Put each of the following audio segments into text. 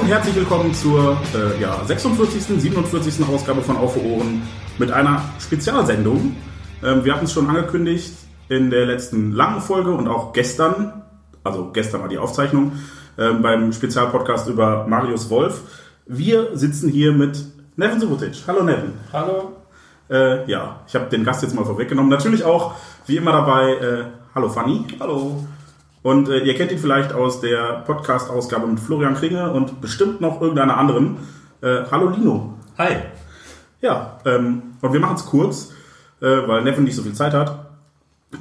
Und herzlich willkommen zur äh, ja, 46., 47. Ausgabe von Auf Ohren mit einer Spezialsendung. Ähm, wir hatten es schon angekündigt in der letzten langen Folge und auch gestern, also gestern war die Aufzeichnung, ähm, beim Spezialpodcast über Marius Wolf. Wir sitzen hier mit Nevin Subotic. Hallo Nevin. Hallo. Äh, ja, ich habe den Gast jetzt mal vorweggenommen. Natürlich auch, wie immer dabei, äh, hallo Fanny. Hallo. Und äh, ihr kennt ihn vielleicht aus der Podcast-Ausgabe mit Florian Kringe und bestimmt noch irgendeiner anderen. Äh, hallo Lino. Hi. Ja, ähm, und wir machen es kurz, äh, weil Neffen nicht so viel Zeit hat.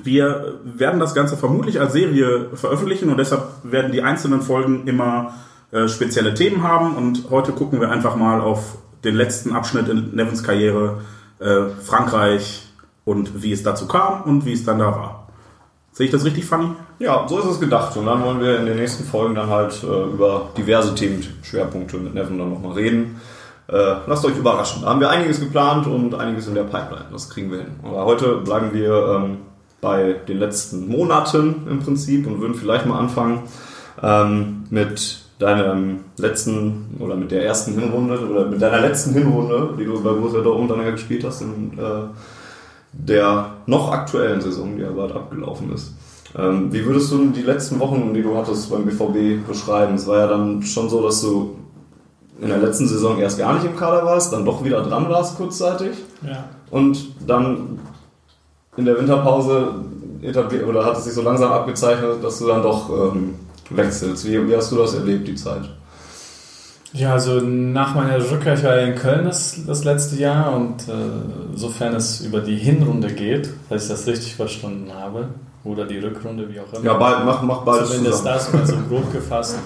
Wir werden das Ganze vermutlich als Serie veröffentlichen und deshalb werden die einzelnen Folgen immer äh, spezielle Themen haben. Und heute gucken wir einfach mal auf den letzten Abschnitt in Nevins Karriere, äh, Frankreich und wie es dazu kam und wie es dann da war. Sehe ich das richtig, Fanny? Ja, so ist es gedacht. Und dann wollen wir in den nächsten Folgen dann halt äh, über diverse Themenschwerpunkte mit Neven dann nochmal reden. Äh, lasst euch überraschen. Da haben wir einiges geplant und einiges in der Pipeline. Das kriegen wir hin. Aber heute bleiben wir ähm, bei den letzten Monaten im Prinzip und würden vielleicht mal anfangen ähm, mit deinem letzten oder mit der ersten Hinrunde oder mit deiner letzten Hinrunde, die du bei Borussia Dortmund dann gespielt hast in äh, der noch aktuellen Saison, die ja bald abgelaufen ist. Ähm, wie würdest du die letzten Wochen, die du hattest beim BVB, beschreiben? Es war ja dann schon so, dass du in der letzten Saison erst gar nicht im Kader warst, dann doch wieder dran warst kurzzeitig Ja. und dann in der Winterpause etabliert oder hat es sich so langsam abgezeichnet, dass du dann doch ähm, wechselst. Wie, wie hast du das erlebt, die Zeit? Ja, also nach meiner Rückkehr, ich war ja in Köln das, das letzte Jahr und äh, sofern es über die Hinrunde geht, falls ich das richtig verstanden habe, oder die Rückrunde, wie auch immer. Ja, bald, mach, mach bald Zumindest zusammen. das mal so grob gefasst.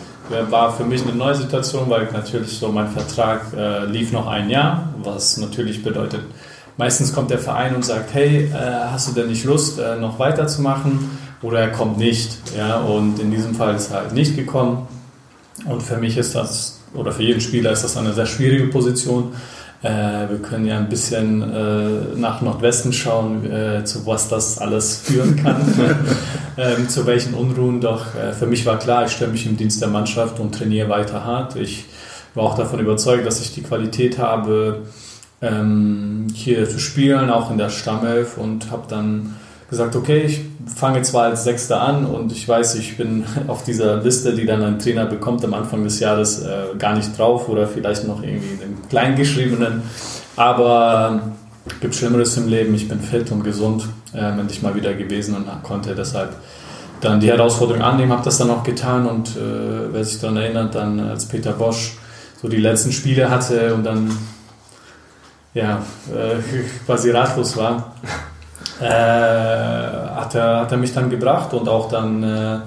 War für mich eine neue Situation, weil natürlich so mein Vertrag äh, lief noch ein Jahr, was natürlich bedeutet, meistens kommt der Verein und sagt, hey, äh, hast du denn nicht Lust, äh, noch weiterzumachen? Oder er kommt nicht. Ja? Und in diesem Fall ist er halt nicht gekommen. Und für mich ist das, oder für jeden Spieler ist das eine sehr schwierige Position. Äh, wir können ja ein bisschen äh, nach Nordwesten schauen, äh, zu was das alles führen kann, ähm, zu welchen Unruhen. Doch äh, für mich war klar, ich stelle mich im Dienst der Mannschaft und trainiere weiter hart. Ich war auch davon überzeugt, dass ich die Qualität habe, ähm, hier zu spielen, auch in der Stammelf und habe dann gesagt, okay, ich fange zwar als Sechster an und ich weiß, ich bin auf dieser Liste, die dann ein Trainer bekommt am Anfang des Jahres, äh, gar nicht drauf oder vielleicht noch irgendwie den Kleingeschriebenen, aber gibt Schlimmeres im Leben. Ich bin fit und gesund, äh, endlich mal wieder gewesen und konnte deshalb dann die Herausforderung annehmen, habe das dann auch getan und äh, wer sich daran erinnert, dann als Peter Bosch so die letzten Spiele hatte und dann ja, äh, quasi ratlos war, äh, hat, er, hat er mich dann gebracht und auch dann äh,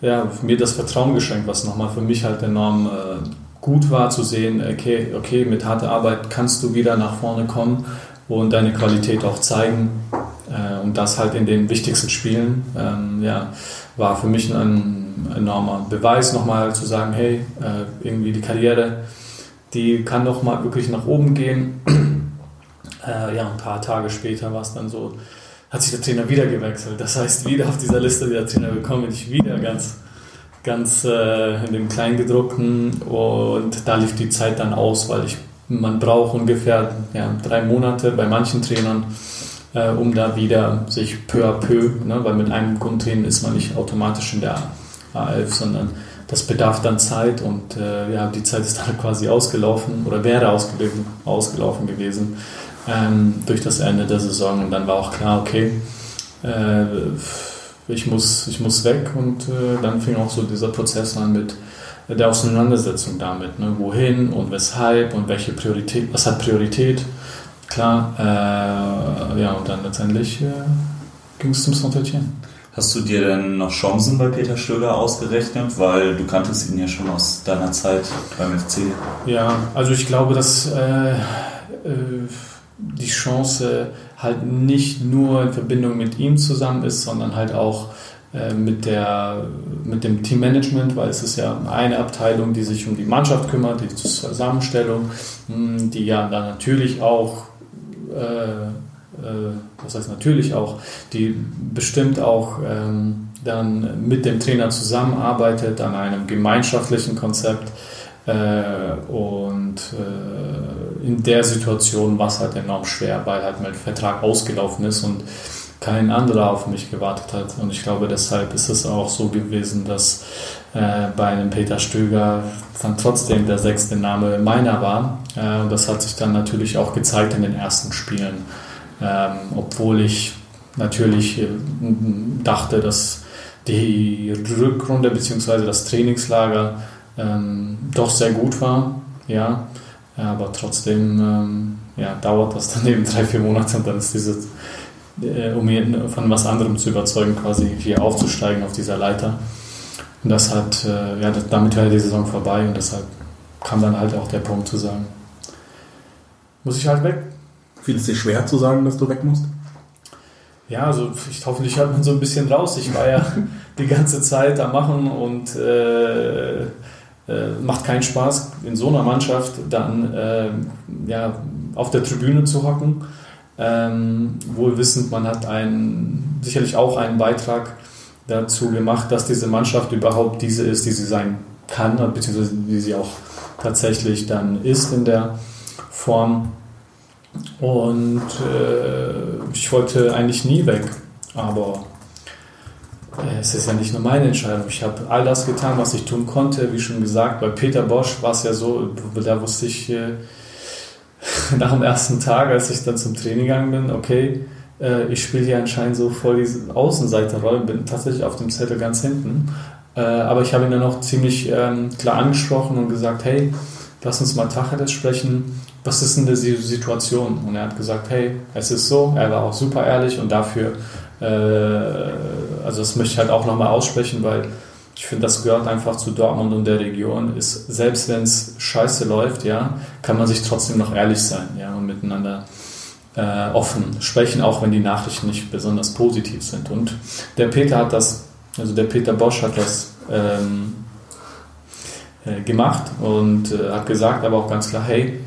ja, mir das Vertrauen geschenkt, was nochmal für mich halt enorm äh, gut war zu sehen, okay, okay, mit harter Arbeit kannst du wieder nach vorne kommen und deine Qualität auch zeigen. Äh, und das halt in den wichtigsten Spielen, ähm, ja, war für mich ein enormer Beweis, nochmal zu sagen, hey, äh, irgendwie die Karriere, die kann doch mal wirklich nach oben gehen. Äh, ja, ein paar Tage später war es dann so, hat sich der Trainer wieder gewechselt. Das heißt, wieder auf dieser Liste, der Trainer bekommen, bin ich wieder ganz, ganz äh, in dem Kleingedruckten und da lief die Zeit dann aus, weil ich, man braucht ungefähr ja, drei Monate bei manchen Trainern, äh, um da wieder sich peu à peu, ne, weil mit einem Grundtraining ist man nicht automatisch in der A11, sondern das bedarf dann Zeit und äh, ja, die Zeit ist dann quasi ausgelaufen oder wäre ausgelaufen, ausgelaufen gewesen ähm, durch das Ende der Saison und dann war auch klar, okay, äh, ich, muss, ich muss weg und äh, dann fing auch so dieser Prozess an mit der Auseinandersetzung damit, ne? wohin und weshalb und welche Priorität, was hat Priorität, klar, äh, ja und dann letztendlich äh, ging es zum Saint-Etienne. Hast du dir denn noch Chancen bei Peter Stöger ausgerechnet? Weil du kanntest ihn ja schon aus deiner Zeit beim FC. Ja, also ich glaube, dass äh, äh, die Chance halt nicht nur in Verbindung mit ihm zusammen ist, sondern halt auch äh, mit, der, mit dem Teammanagement, weil es ist ja eine Abteilung, die sich um die Mannschaft kümmert, die Zusammenstellung, mh, die ja dann natürlich auch, äh, äh, was heißt natürlich auch, die bestimmt auch ähm, dann mit dem Trainer zusammenarbeitet an einem gemeinschaftlichen Konzept. Äh, und äh, in der Situation war es halt enorm schwer, weil halt mein Vertrag ausgelaufen ist und kein anderer auf mich gewartet hat. Und ich glaube, deshalb ist es auch so gewesen, dass äh, bei einem Peter Stöger dann trotzdem der sechste Name meiner war. Äh, und das hat sich dann natürlich auch gezeigt in den ersten Spielen. Ähm, obwohl ich natürlich äh, dachte, dass die Rückrunde bzw. das Trainingslager ähm, doch sehr gut war. Ja, aber trotzdem ähm, ja, dauert das dann eben drei, vier Monate und dann ist dieses äh, um ihn von was anderem zu überzeugen, quasi hier aufzusteigen auf dieser Leiter. Und das hat, äh, ja, damit war die Saison vorbei und deshalb kam dann halt auch der Punkt zu sagen, muss ich halt weg. Fiel es dir schwer zu sagen, dass du weg musst? Ja, also ich hoffentlich hört man so ein bisschen raus. Ich war ja die ganze Zeit am Machen und äh, äh, macht keinen Spaß, in so einer Mannschaft dann äh, ja, auf der Tribüne zu hocken ähm, wohl wissend, man hat einen, sicherlich auch einen Beitrag dazu gemacht, dass diese Mannschaft überhaupt diese ist, die sie sein kann, beziehungsweise die sie auch tatsächlich dann ist in der Form. Und äh, ich wollte eigentlich nie weg, aber es ist ja nicht nur meine Entscheidung. Ich habe all das getan, was ich tun konnte. Wie schon gesagt, bei Peter Bosch war es ja so, da wusste ich, äh, nach dem ersten Tag, als ich dann zum Training gegangen bin, okay, äh, ich spiele hier anscheinend so voll diese Außenseiterrolle, bin tatsächlich auf dem Zettel ganz hinten. Äh, aber ich habe ihn dann auch ziemlich ähm, klar angesprochen und gesagt, hey, lass uns mal Tacheles sprechen. Was ist denn die Situation? Und er hat gesagt, hey, es ist so. Er war auch super ehrlich und dafür, äh, also das möchte ich halt auch nochmal aussprechen, weil ich finde, das gehört einfach zu Dortmund und der Region. Ist, selbst wenn es scheiße läuft, ja, kann man sich trotzdem noch ehrlich sein ja, und miteinander äh, offen sprechen, auch wenn die Nachrichten nicht besonders positiv sind. Und der Peter hat das, also der Peter Bosch hat das ähm, äh, gemacht und äh, hat gesagt, aber auch ganz klar, hey,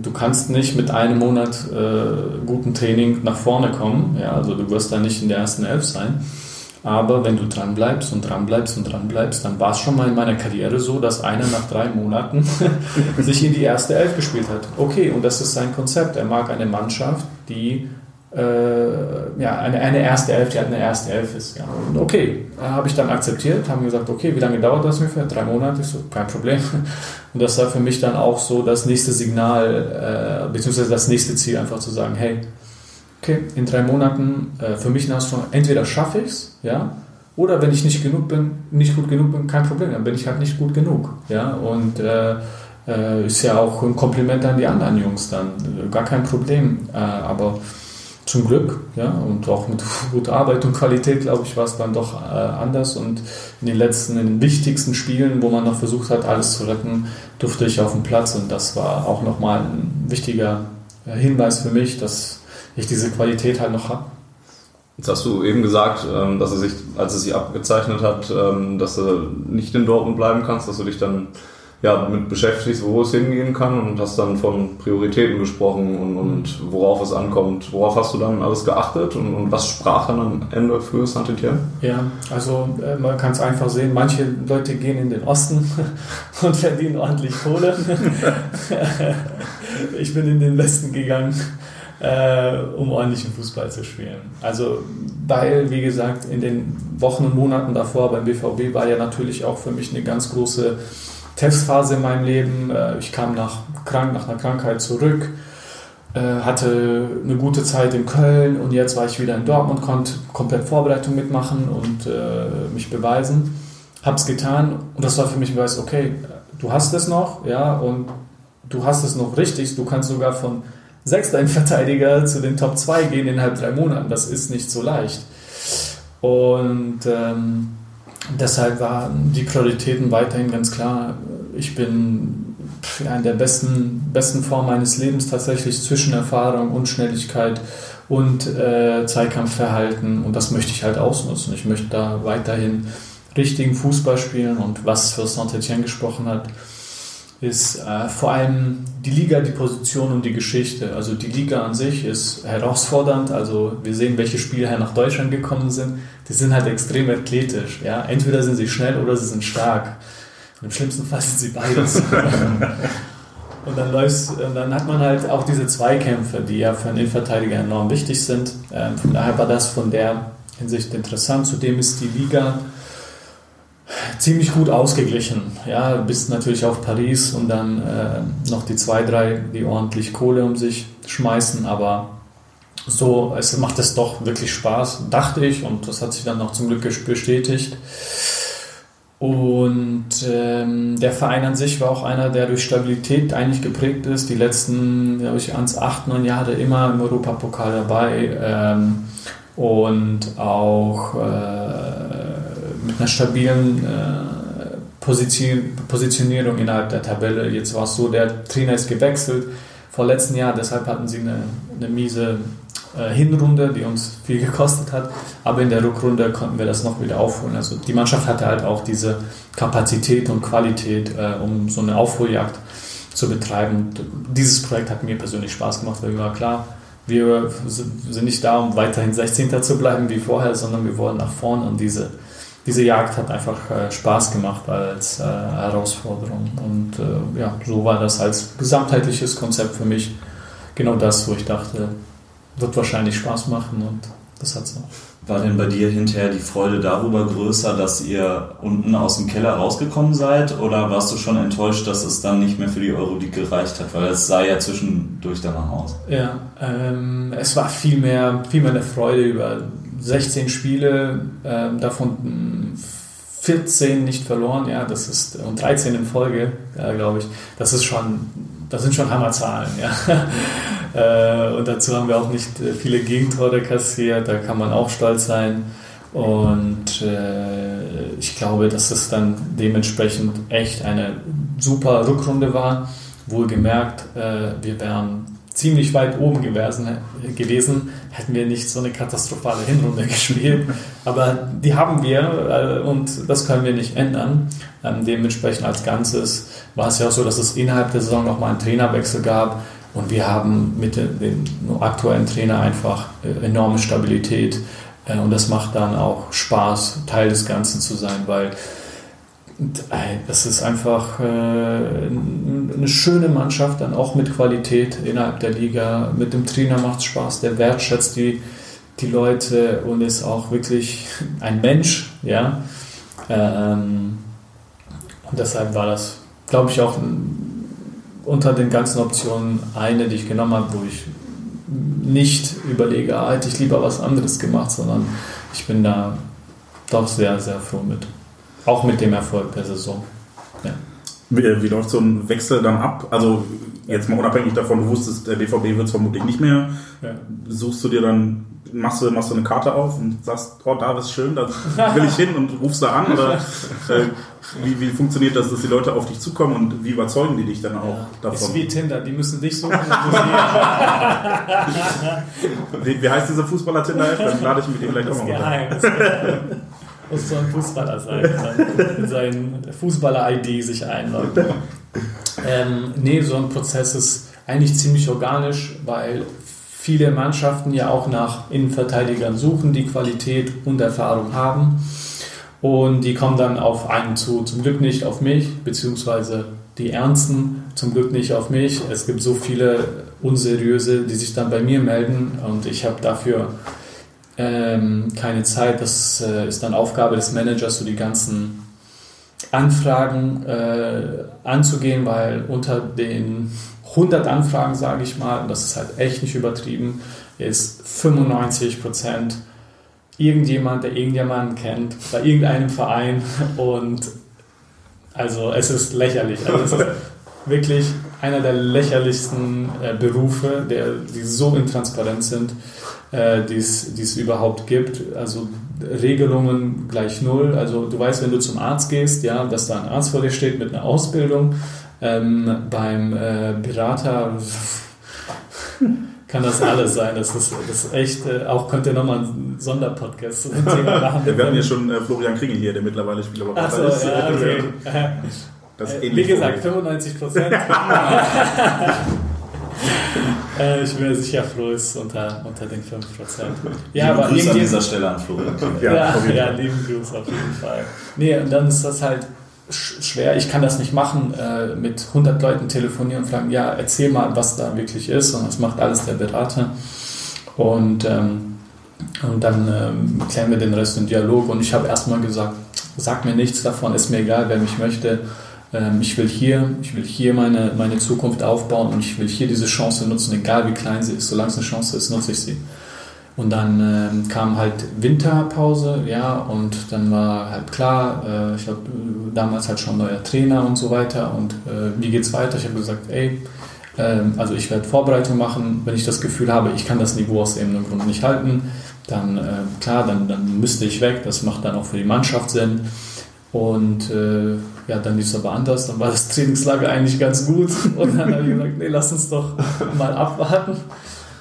du kannst nicht mit einem Monat äh, guten Training nach vorne kommen, ja, also du wirst da nicht in der ersten Elf sein aber wenn du dran bleibst und dran bleibst und dran bleibst, dann war es schon mal in meiner Karriere so, dass einer nach drei Monaten sich in die erste Elf gespielt hat. Okay, und das ist sein Konzept. Er mag eine Mannschaft, die äh, ja, eine, eine erste Elf, die halt eine erste Elf ist. Ja. Und okay, habe ich dann akzeptiert, haben gesagt, okay, wie lange dauert das ungefähr? Drei Monate? Ich so, kein Problem. Und das war für mich dann auch so das nächste Signal, äh, beziehungsweise das nächste Ziel, einfach zu sagen, hey, okay, in drei Monaten, äh, für mich eine schon, entweder schaffe ich es, ja, oder wenn ich nicht genug bin, nicht gut genug bin, kein Problem, dann bin ich halt nicht gut genug, ja, und äh, äh, ist ja auch ein Kompliment an die anderen Jungs dann, gar kein Problem, äh, aber zum Glück, ja, und auch mit guter Arbeit und Qualität, glaube ich, war es dann doch äh, anders und in den letzten, in den wichtigsten Spielen, wo man noch versucht hat, alles zu retten, durfte ich auf dem Platz und das war auch nochmal ein wichtiger äh, Hinweis für mich, dass ich diese Qualität halt noch habe. Jetzt hast du eben gesagt, ähm, dass er sich, als es sich abgezeichnet hat, ähm, dass du nicht in Dortmund bleiben kannst, dass du dich dann ja, mit beschäftigst, wo es hingehen kann und hast dann von Prioritäten gesprochen und, und worauf es ankommt. Worauf hast du dann alles geachtet und, und was sprach dann am Ende für saint Ja, also äh, man kann es einfach sehen, manche Leute gehen in den Osten und verdienen ordentlich Kohle. ich bin in den Westen gegangen äh, um ordentlichen Fußball zu spielen. Also, weil, wie gesagt, in den Wochen und Monaten davor beim BVB war ja natürlich auch für mich eine ganz große Testphase in meinem Leben. Äh, ich kam nach, krank, nach einer Krankheit zurück, äh, hatte eine gute Zeit in Köln und jetzt war ich wieder in Dortmund, konnte komplett Vorbereitung mitmachen und äh, mich beweisen. Hab's getan und das war für mich ein Beweis, okay, du hast es noch, ja, und du hast es noch richtig, du kannst sogar von sechster Verteidiger zu den Top 2 gehen innerhalb drei Monaten. Das ist nicht so leicht. Und ähm, deshalb waren die Prioritäten weiterhin ganz klar. Ich bin ja, in der besten, besten Form meines Lebens tatsächlich zwischen Erfahrung und Schnelligkeit und äh, Zweikampfverhalten und das möchte ich halt ausnutzen. Ich möchte da weiterhin richtigen Fußball spielen und was für Saint-Etienne gesprochen hat, ist äh, vor allem die Liga, die Position und die Geschichte. Also die Liga an sich ist herausfordernd. Also wir sehen, welche Spieler nach Deutschland gekommen sind. Die sind halt extrem athletisch. Ja? Entweder sind sie schnell oder sie sind stark. Und Im schlimmsten Fall sind sie beides. und dann, läufst, dann hat man halt auch diese Zweikämpfe, die ja für einen Innenverteidiger enorm wichtig sind. Ähm, von daher war das von der Hinsicht interessant. Zudem ist die Liga ziemlich gut ausgeglichen. Ja, bis natürlich auf Paris und dann äh, noch die zwei, drei, die ordentlich Kohle um sich schmeißen, aber so, es macht es doch wirklich Spaß, dachte ich, und das hat sich dann noch zum Glück bestätigt. Und ähm, der Verein an sich war auch einer, der durch Stabilität eigentlich geprägt ist. Die letzten, glaube ich, ans acht, neun Jahre immer im Europapokal dabei ähm, und auch äh, mit einer stabilen äh, Position, Positionierung innerhalb der Tabelle. Jetzt war es so, der Trainer ist gewechselt vor letzten Jahr, deshalb hatten sie eine, eine miese äh, Hinrunde, die uns viel gekostet hat. Aber in der Rückrunde konnten wir das noch wieder aufholen. Also die Mannschaft hatte halt auch diese Kapazität und Qualität, äh, um so eine Aufholjagd zu betreiben. Dieses Projekt hat mir persönlich Spaß gemacht, weil mir war klar, wir sind nicht da, um weiterhin 16. zu bleiben wie vorher, sondern wir wollen nach vorne und diese, diese Jagd hat einfach äh, Spaß gemacht als äh, Herausforderung. Und äh, ja, so war das als gesamtheitliches Konzept für mich genau das, wo ich dachte, wird wahrscheinlich Spaß machen und das hat es auch. War denn bei dir hinterher die Freude darüber größer, dass ihr unten aus dem Keller rausgekommen seid? Oder warst du schon enttäuscht, dass es dann nicht mehr für die Euroleague gereicht hat? Weil es sah ja zwischendurch danach aus. Ja, ähm, es war viel mehr, viel mehr eine Freude über 16 Spiele, ähm, davon 14 nicht verloren, ja, das ist, und 13 in Folge, ja, glaube ich. Das ist schon, das sind schon Hammerzahlen, ja. Äh, und dazu haben wir auch nicht äh, viele Gegentore kassiert, da kann man auch stolz sein. Und äh, ich glaube, dass es dann dementsprechend echt eine super Rückrunde war. Wohlgemerkt, äh, wir wären ziemlich weit oben gewesen, gewesen, hätten wir nicht so eine katastrophale Hinrunde gespielt. Aber die haben wir und das können wir nicht ändern. Ähm, dementsprechend als Ganzes war es ja auch so, dass es innerhalb der Saison nochmal einen Trainerwechsel gab und wir haben mit dem aktuellen Trainer einfach äh, enorme Stabilität. Äh, und das macht dann auch Spaß, Teil des Ganzen zu sein, weil das ist einfach äh, eine schöne Mannschaft, dann auch mit Qualität innerhalb der Liga. Mit dem Trainer macht es Spaß, der wertschätzt die, die Leute und ist auch wirklich ein Mensch. Ja? Ähm, und deshalb war das, glaube ich, auch unter den ganzen Optionen eine, die ich genommen habe, wo ich nicht überlege, ah, hätte ich lieber was anderes gemacht, sondern ich bin da doch sehr, sehr froh mit. Auch mit dem Erfolg der Saison. Ja. Wie, wie, läuft so ein Wechsel dann ab? Also jetzt mal unabhängig davon, du wusstest, der BVB wird es vermutlich nicht mehr. Ja. Suchst du dir dann, machst du, machst du eine Karte auf und sagst, oh, da ist schön, da will ich hin und rufst da an? Oder äh, wie, wie funktioniert das, dass die Leute auf dich zukommen und wie überzeugen die dich dann auch ja. davon? Ist wie Tinder, die müssen dich suchen. wie, wie heißt dieser Fußballer Tinder? Dann lade ich mit ihm vielleicht auch mal geheim, Muss so ein Fußballer sein, dann mit seinen Fußballer-ID sich einloggen. Ähm, nee, so ein Prozess ist eigentlich ziemlich organisch, weil viele Mannschaften ja auch nach Innenverteidigern suchen, die Qualität und Erfahrung haben. Und die kommen dann auf einen zu. Zum Glück nicht auf mich, beziehungsweise die Ernsten zum Glück nicht auf mich. Es gibt so viele Unseriöse, die sich dann bei mir melden und ich habe dafür ähm, keine Zeit. Das äh, ist dann Aufgabe des Managers, so die ganzen Anfragen äh, anzugehen, weil unter den 100 Anfragen, sage ich mal, und das ist halt echt nicht übertrieben, ist 95 Prozent irgendjemand, der irgendjemanden kennt, bei irgendeinem Verein und also es ist lächerlich. Also es ist wirklich einer der lächerlichsten äh, Berufe, der, die so intransparent sind, äh, die es überhaupt gibt. Also Regelungen gleich null. Also du weißt, wenn du zum Arzt gehst, ja, dass da ein Arzt vor dir steht mit einer Ausbildung Ähm, beim äh, Berater kann das alles sein. Das ist, das ist echt, äh, auch könnte nochmal ein Sonderpodcast zu dem Thema machen. Wir hatten ja schon äh, Florian Kringel hier, der mittlerweile Achso, ist. ja, okay. Ist Äh, ähnlich Wie gesagt, vorgeht. 95 Prozent. äh, ich bin mir sicher, Flo ist unter, unter den 5 Prozent. Ja, Liebe aber Grüße an dieser Stelle an Florian. Ja, Ja, ja, lieben Gruß auf jeden Fall. Nee, und dann ist das halt sch- schwer. Ich kann das nicht machen, äh, mit 100 Leuten telefonieren und fragen, ja, erzähl mal, was da wirklich ist. Und das macht alles der Berater. Und, ähm, und dann ähm, klären wir den Rest im Dialog. Und ich habe erstmal gesagt, sag mir nichts davon, ist mir egal, wer mich möchte. Ähm, ich will hier, ich will hier meine, meine Zukunft aufbauen und ich will hier diese Chance nutzen, egal wie klein sie ist. Solange es eine Chance ist, nutze ich sie. Und dann ähm, kam halt Winterpause, ja, und dann war halt klar, äh, ich habe damals halt schon neuer Trainer und so weiter. Und äh, wie geht's weiter? Ich habe gesagt, ey, ähm, also ich werde Vorbereitung machen, wenn ich das Gefühl habe, ich kann das Niveau aus irgendeinem Grund nicht halten, dann äh, klar, dann, dann müsste ich weg. Das macht dann auch für die Mannschaft Sinn. Und äh, ja, dann lief es aber anders. Dann war das Trainingslager eigentlich ganz gut. Und dann habe ich gesagt, nee, lass uns doch mal abwarten,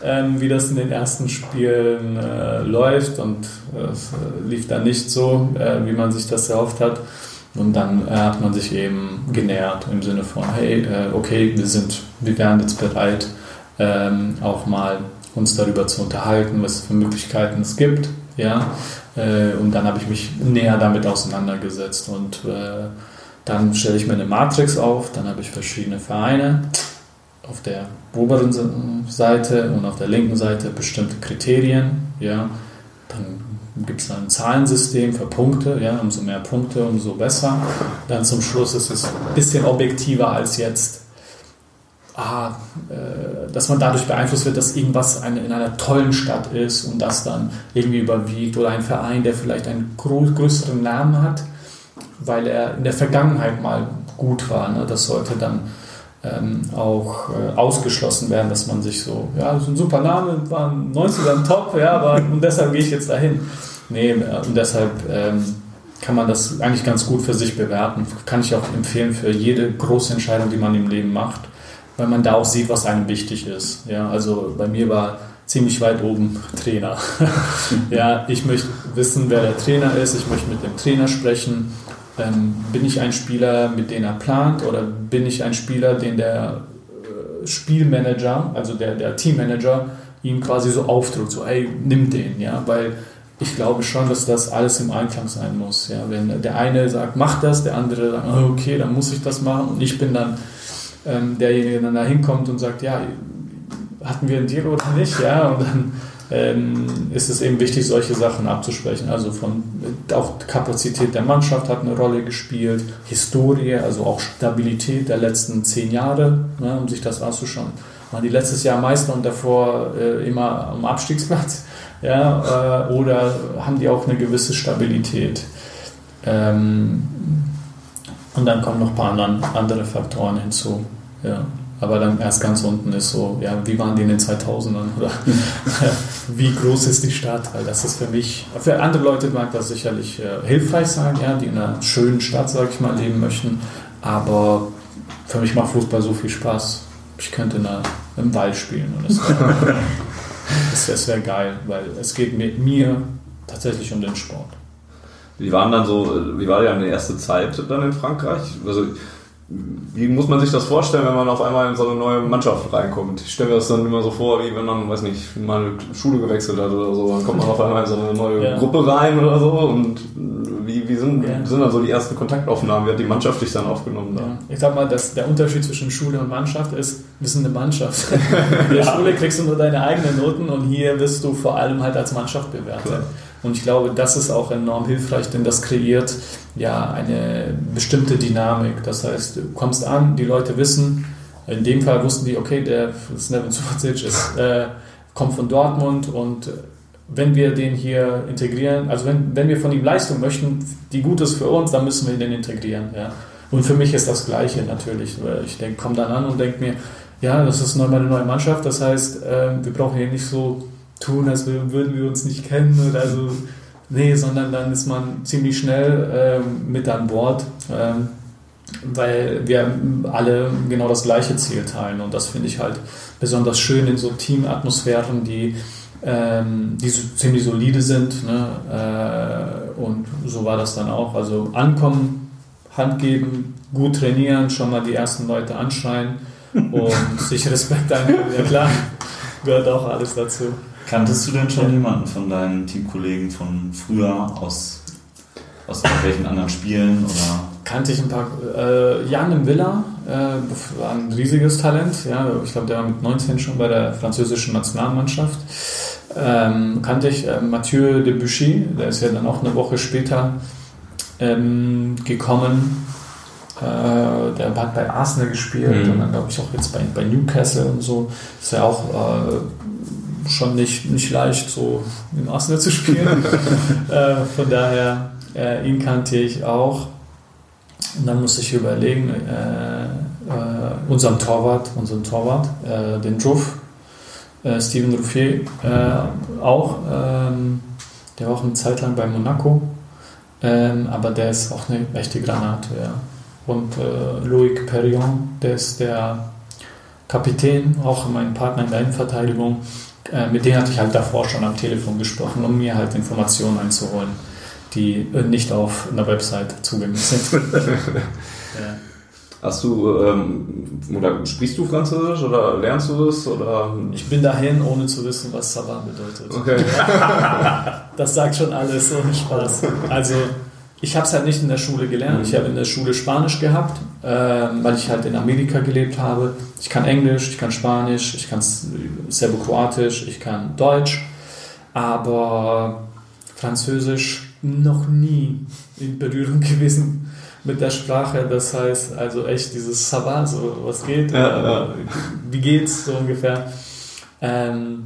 ähm, wie das in den ersten Spielen äh, läuft. Und äh, es äh, lief dann nicht so, äh, wie man sich das erhofft hat. Und dann äh, hat man sich eben genähert im Sinne von, hey, okay, wir sind, wir wären jetzt bereit, ähm, auch mal uns darüber zu unterhalten, was für Möglichkeiten es gibt. Ja, äh, und dann habe ich mich näher damit auseinandergesetzt und äh, dann stelle ich mir eine Matrix auf, dann habe ich verschiedene Vereine. Auf der oberen Seite und auf der linken Seite bestimmte Kriterien, ja, dann gibt es ein Zahlensystem für Punkte, ja, umso mehr Punkte, umso besser. Dann zum Schluss ist es ein bisschen objektiver als jetzt, ah, äh, dass man dadurch beeinflusst wird, dass irgendwas eine, in einer tollen Stadt ist und das dann irgendwie überwiegt oder ein Verein, der vielleicht einen größeren Namen hat, weil er in der Vergangenheit mal gut war. Ne? Das sollte dann ähm, auch äh, ausgeschlossen werden, dass man sich so, ja, das ist ein super Name, war ein 90er top, ja, aber und deshalb gehe ich jetzt dahin. Nee, äh, und deshalb ähm, kann man das eigentlich ganz gut für sich bewerten. Kann ich auch empfehlen für jede große Entscheidung, die man im Leben macht, weil man da auch sieht, was einem wichtig ist. Ja, also bei mir war ziemlich weit oben Trainer. ja, ich möchte wissen, wer der Trainer ist, ich möchte mit dem Trainer sprechen. Ähm, bin ich ein Spieler, mit dem er plant, oder bin ich ein Spieler, den der äh, Spielmanager, also der, der Teammanager, ihm quasi so aufdrückt, so, hey, nimm den, ja, weil ich glaube schon, dass das alles im Einklang sein muss. Ja? Wenn der eine sagt, mach das, der andere sagt, okay, dann muss ich das machen und ich bin dann ähm, derjenige, der dann da hinkommt und sagt, ja, hatten wir einen Deal oder nicht, ja, und dann ähm, ist es eben wichtig, solche Sachen abzusprechen. Also von auch Kapazität der Mannschaft hat eine Rolle gespielt, Historie, also auch Stabilität der letzten zehn Jahre, ne, um sich das anzuschauen. Waren die letztes Jahr Meister und davor äh, immer am Abstiegsplatz? Ja, äh, oder haben die auch eine gewisse Stabilität? Ähm, und dann kommen noch ein paar anderen, andere Faktoren hinzu. Ja. Aber dann erst ganz unten ist so, ja, wie waren die in den 2000ern? Oder wie groß ist die Stadt? Weil das ist für mich, für andere Leute mag das sicherlich äh, hilfreich sein, ja, die in einer schönen Stadt, sage ich mal, leben möchten. Aber für mich macht Fußball so viel Spaß. Ich könnte in einer, im Wald spielen und das wäre wär geil, weil es geht mit mir tatsächlich um den Sport. Wie waren dann so, wie war ja eine erste Zeit dann in Frankreich? Also, wie muss man sich das vorstellen, wenn man auf einmal in so eine neue Mannschaft reinkommt? Ich stelle mir das dann immer so vor, wie wenn man, weiß nicht, mal eine Schule gewechselt hat oder so, dann kommt man auf einmal in so eine neue Ja. Gruppe rein oder so und wie, wie sind, Ja. sind dann so die ersten Kontaktaufnahmen? Wie hat die Mannschaft dich dann aufgenommen? Da? Ja. Ich sag mal, dass der Unterschied zwischen Schule und Mannschaft ist, wir sind eine Mannschaft. In der Schule kriegst du nur deine eigenen Noten und hier wirst du vor allem halt als Mannschaft bewertet. Klar. Und ich glaube, das ist auch enorm hilfreich, denn das kreiert ja eine bestimmte Dynamik. Das heißt, du kommst an, die Leute wissen, in dem Fall wussten die, okay, der Snevin Suvacic ist, äh, kommt von Dortmund und wenn wir den hier integrieren, also wenn, wenn wir von ihm Leistung möchten, die gut ist für uns, dann müssen wir den integrieren. Ja. Und für mich ist das Gleiche natürlich. weil Ich denke, komme dann an und denke mir, ja, das ist neu meine neue Mannschaft, das heißt, ähm, wir brauchen hier nicht so tun, als würden wir uns nicht kennen oder so. Nee, sondern dann ist man ziemlich schnell ähm, mit an Bord. Ähm, weil wir alle genau das gleiche Ziel teilen. Und das finde ich halt besonders schön in so Teamatmosphären, die, ähm, die so ziemlich solide sind. Ne? Äh, und so war das dann auch. Also ankommen, Hand geben, gut trainieren, schon mal die ersten Leute anschreien und sich Respekt einholen. Ja klar, gehört auch alles dazu. Kanntest du denn schon jemanden von deinen Teamkollegen von früher aus, aus irgendwelchen anderen Spielen oder? kannte ich ein paar. Äh, Jan im Villa äh, war ein riesiges Talent. Ja, ich glaube, der war mit 19 schon bei der französischen Nationalmannschaft. Ähm, kannte ich äh, Mathieu Debuchy, der ist ja dann auch eine Woche später ähm, gekommen. Äh, der hat bei Arsenal gespielt Mhm. und dann glaube ich auch jetzt bei, bei Newcastle und so. Ist ja auch äh, schon nicht, nicht leicht, so im Arsenal zu spielen. äh, von daher, äh, ihn kannte ich auch. Und dann musste ich überlegen, äh, äh, unserem Torwart, unseren Torwart, äh, den Druff, Steven Ruffier, auch, ähm, der war auch eine Zeit lang bei Monaco, ähm, aber der ist auch eine echte Granate, ja. Und Loic Perrion, der ist der Kapitän, auch mein Partner in der Innenverteidigung, mit dem hatte ich halt davor schon am Telefon gesprochen, um mir halt Informationen einzuholen, die äh, nicht auf einer Website zugänglich sind. ja. Hast du, ähm, oder sprichst du Französisch oder lernst du es? Oder? Ich bin dahin, ohne zu wissen, was Savant bedeutet. Okay. Das sagt schon alles, ohne Spaß. Also, ich habe es halt nicht in der Schule gelernt. Ich habe in der Schule Spanisch gehabt, ähm, weil ich halt in Amerika gelebt habe. Ich kann Englisch, ich kann Spanisch, ich kann Serbokroatisch, ich kann Deutsch, aber Französisch noch nie in Berührung gewesen mit der Sprache. Das heißt, also echt dieses Savat, so was geht, Ja, ja. wie geht's so ungefähr. Ähm,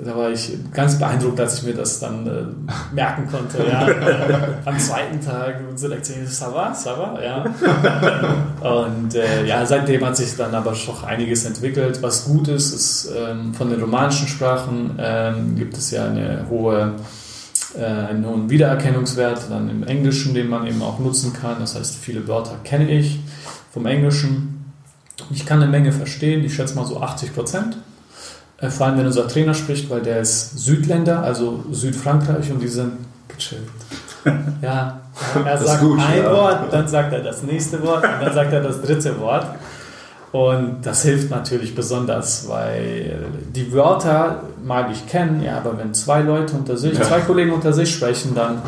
da war ich ganz beeindruckt, als ich mir das dann äh, merken konnte. Ja. Am zweiten Tag Selektion, ça va, ça va, ja. Und äh, ja, seitdem hat sich dann aber schon einiges entwickelt. Was gut ist, ist ähm, von den romanischen Sprachen ähm, gibt es ja eine hohe, äh, einen hohen Wiedererkennungswert, dann im Englischen, den man eben auch nutzen kann. Das heißt, viele Wörter kenne ich vom Englischen. Ich kann eine Menge verstehen, ich schätze mal so 80 Prozent. Vor allem, wenn unser Trainer spricht, weil der ist Südländer, also Südfrankreich und die sind gechillt. Ja, er sagt gut, ein ja. Wort, dann sagt er das nächste Wort und dann sagt er das dritte Wort. Und das hilft natürlich besonders, weil die Wörter mag ich kennen, ja, aber wenn zwei Leute unter sich, Ja. zwei Kollegen unter sich sprechen, dann,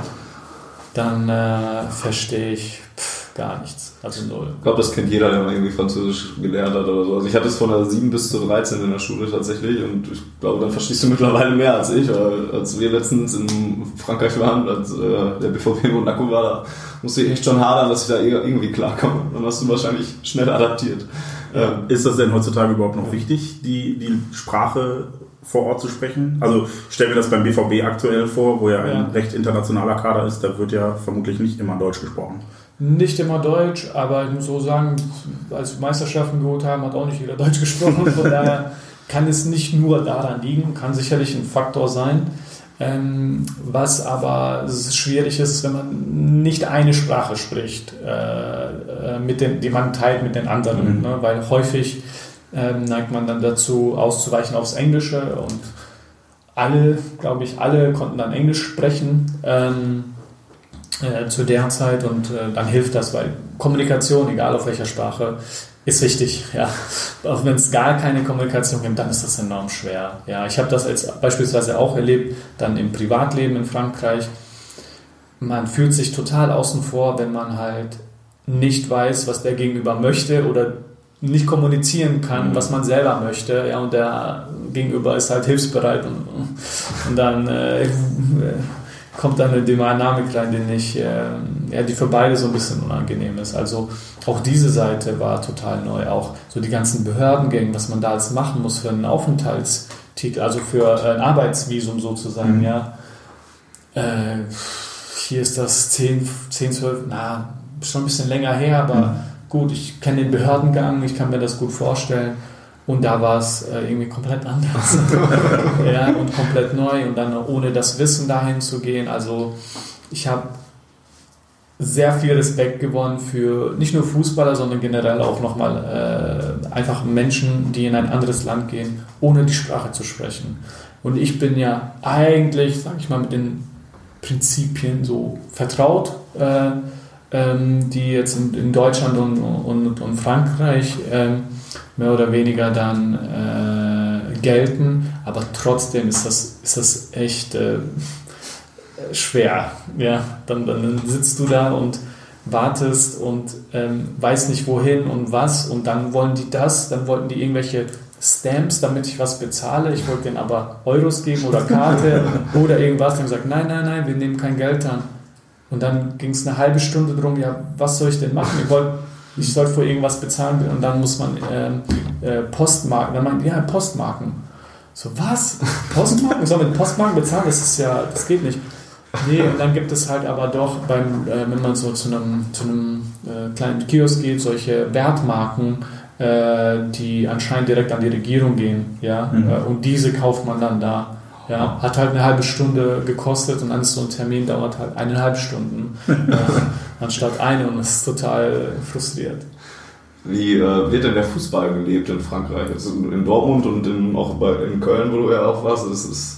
dann äh, verstehe ich pff, gar nichts. Also null. Ich glaube, das kennt jeder, der mal irgendwie Französisch gelernt hat oder so. Also ich hatte es von der 7 bis zur 13 in der Schule tatsächlich und ich glaube, dann verstehst du mittlerweile mehr als ich. Weil als wir letztens in Frankreich waren, als äh, der BVB in Monaco war, da musste ich echt schon hadern, dass ich da ir- irgendwie klarkomme. Dann hast du wahrscheinlich schnell adaptiert. Ähm, Ist das denn heutzutage überhaupt noch wichtig, die, die Sprache vor Ort zu sprechen? Also ich stelle mir das beim BVB aktuell vor, wo ja ein Ja. recht internationaler Kader ist, da wird ja vermutlich nicht immer Deutsch gesprochen. Nicht immer Deutsch, aber ich muss so sagen, als wir Meisterschaften geholt haben, hat auch nicht jeder Deutsch gesprochen. Von daher kann es nicht nur daran liegen, kann sicherlich ein Faktor sein. Ähm, was aber schwierig ist, wenn man nicht eine Sprache spricht, äh, äh, mit den, die man teilt mit den anderen. Mhm. Ne? Weil häufig ähm, neigt man dann dazu, auszuweichen aufs Englische und alle, glaube ich, alle konnten dann Englisch sprechen. Ähm, äh, zu der Zeit und äh, dann hilft das, weil Kommunikation, egal auf welcher Sprache, ist wichtig. Ja. Auch wenn es gar keine Kommunikation gibt, dann ist das enorm schwer. Ja, ich habe das als beispielsweise auch erlebt, dann im Privatleben in Frankreich. Man fühlt sich total außen vor, wenn man halt nicht weiß, was der Gegenüber möchte oder nicht kommunizieren kann, Mhm. was man selber möchte. Ja, und der Gegenüber ist halt hilfsbereit und, und dann äh, kommt dann eine Dynamik rein, die nicht, äh, ja, die für beide so ein bisschen unangenehm ist. Also auch diese Seite war total neu. Auch so die ganzen Behördengänge, was man da jetzt machen muss für einen Aufenthaltstitel, also für ein Arbeitsvisum sozusagen, Mhm. ja. Äh, hier ist das 10, 10, 12, na, schon ein bisschen länger her, aber Mhm. gut, ich kenne den Behördengang, ich kann mir das gut vorstellen. Und da war es äh, irgendwie komplett anders. ja, und komplett neu und dann ohne das Wissen dahin zu gehen. Also ich habe sehr viel Respekt gewonnen für nicht nur Fußballer, sondern generell auch nochmal äh, einfach Menschen, die in ein anderes Land gehen, ohne die Sprache zu sprechen. Und ich bin ja eigentlich, sag ich mal, mit den Prinzipien so vertraut, äh, ähm, die jetzt in, in Deutschland und, und, und Frankreich äh, mehr oder weniger dann äh, gelten. Aber trotzdem ist das, ist das echt äh, schwer. Ja, dann, dann sitzt du da und wartest und ähm, weiß nicht wohin und was und dann wollen die das, dann wollten die irgendwelche Stamps, damit ich was bezahle. Ich wollte denen aber Euros geben oder Karte oder irgendwas. Dann gesagt, nein, nein, nein, wir nehmen kein Geld an. Und dann ging es eine halbe Stunde drum, ja, was soll ich denn machen? Ich, wollt, ich soll vor irgendwas bezahlen und dann muss man ähm, äh, Postmarken, dann meinte ja, Postmarken. So, was? Postmarken? Soll mit Postmarken bezahlen? Das ist ja, das geht nicht. Nee, und dann gibt es halt aber doch, beim, äh, wenn man so zu einem, zu einem äh, kleinen Kiosk geht, solche Wertmarken, äh, die anscheinend direkt an die Regierung gehen. Ja? Mhm. Äh, und diese kauft man dann da. Ja? Hat halt eine halbe Stunde gekostet und dann ist so ein Termin dauert halt eineinhalb Stunden äh, anstatt eine und ist total frustriert. Wie äh, wird denn der Fußball gelebt in Frankreich? Also in Dortmund und in, auch bei, in Köln, wo du ja auch warst,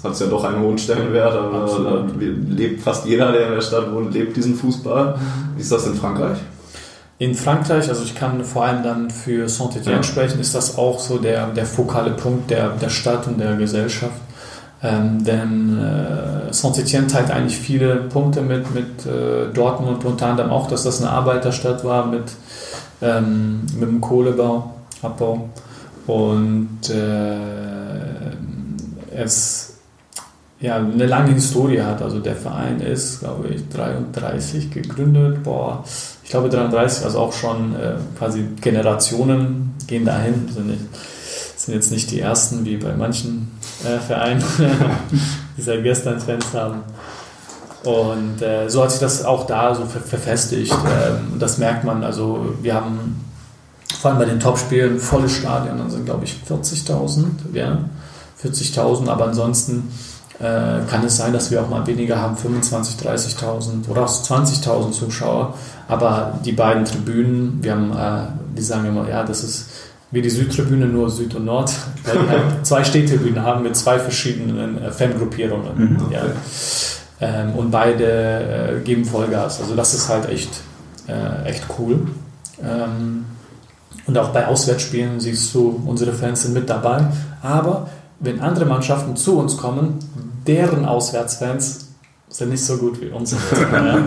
hat es ja doch einen hohen Stellenwert, aber da lebt fast jeder, der in der Stadt wohnt, lebt diesen Fußball. Wie ist das in Frankreich? In Frankreich, also ich kann vor allem dann für Saint-Étienne Ja. sprechen, ist das auch so der, der fokale Punkt der, der Stadt und der Gesellschaft. Ähm, denn äh, Saint-Étienne teilt eigentlich viele Punkte mit, mit äh, Dortmund, unter anderem auch, dass das eine Arbeiterstadt war mit, ähm, mit dem Kohlebau, Abbau. Und äh, es ja, eine lange Historie hat. Also der Verein ist, glaube ich, 33 gegründet. Boah, ich glaube 33, also auch schon äh, quasi Generationen gehen dahin. Sind, nicht, sind jetzt nicht die ersten wie bei manchen äh, Vereinen, die seit gestern Fans haben. Und äh, so hat sich das auch da so ver verfestigt. Ähm, das merkt man. Also wir haben vor allem bei den Topspielen volle Stadien, dann sind glaube ich 40.000, ja, 40.000, aber ansonsten äh, kann es sein, dass wir auch mal weniger haben, 25.000, 30.000 oder auch 20.000 Zuschauer. Aber die beiden Tribünen, wir haben, äh, die sagen immer, ja, das ist wie die Südtribüne, nur Süd und Nord, weil die halt zwei Stehtribünen haben mit zwei verschiedenen äh, Fangruppierungen. Mhm. Ja. Ähm, und beide äh, geben Vollgas. Also das ist halt echt, äh, echt cool. Ähm, und auch bei Auswärtsspielen siehst du, unsere Fans sind mit dabei. Aber wenn andere Mannschaften zu uns kommen, deren Auswärtsfans sind nicht so gut wie unsere. ja.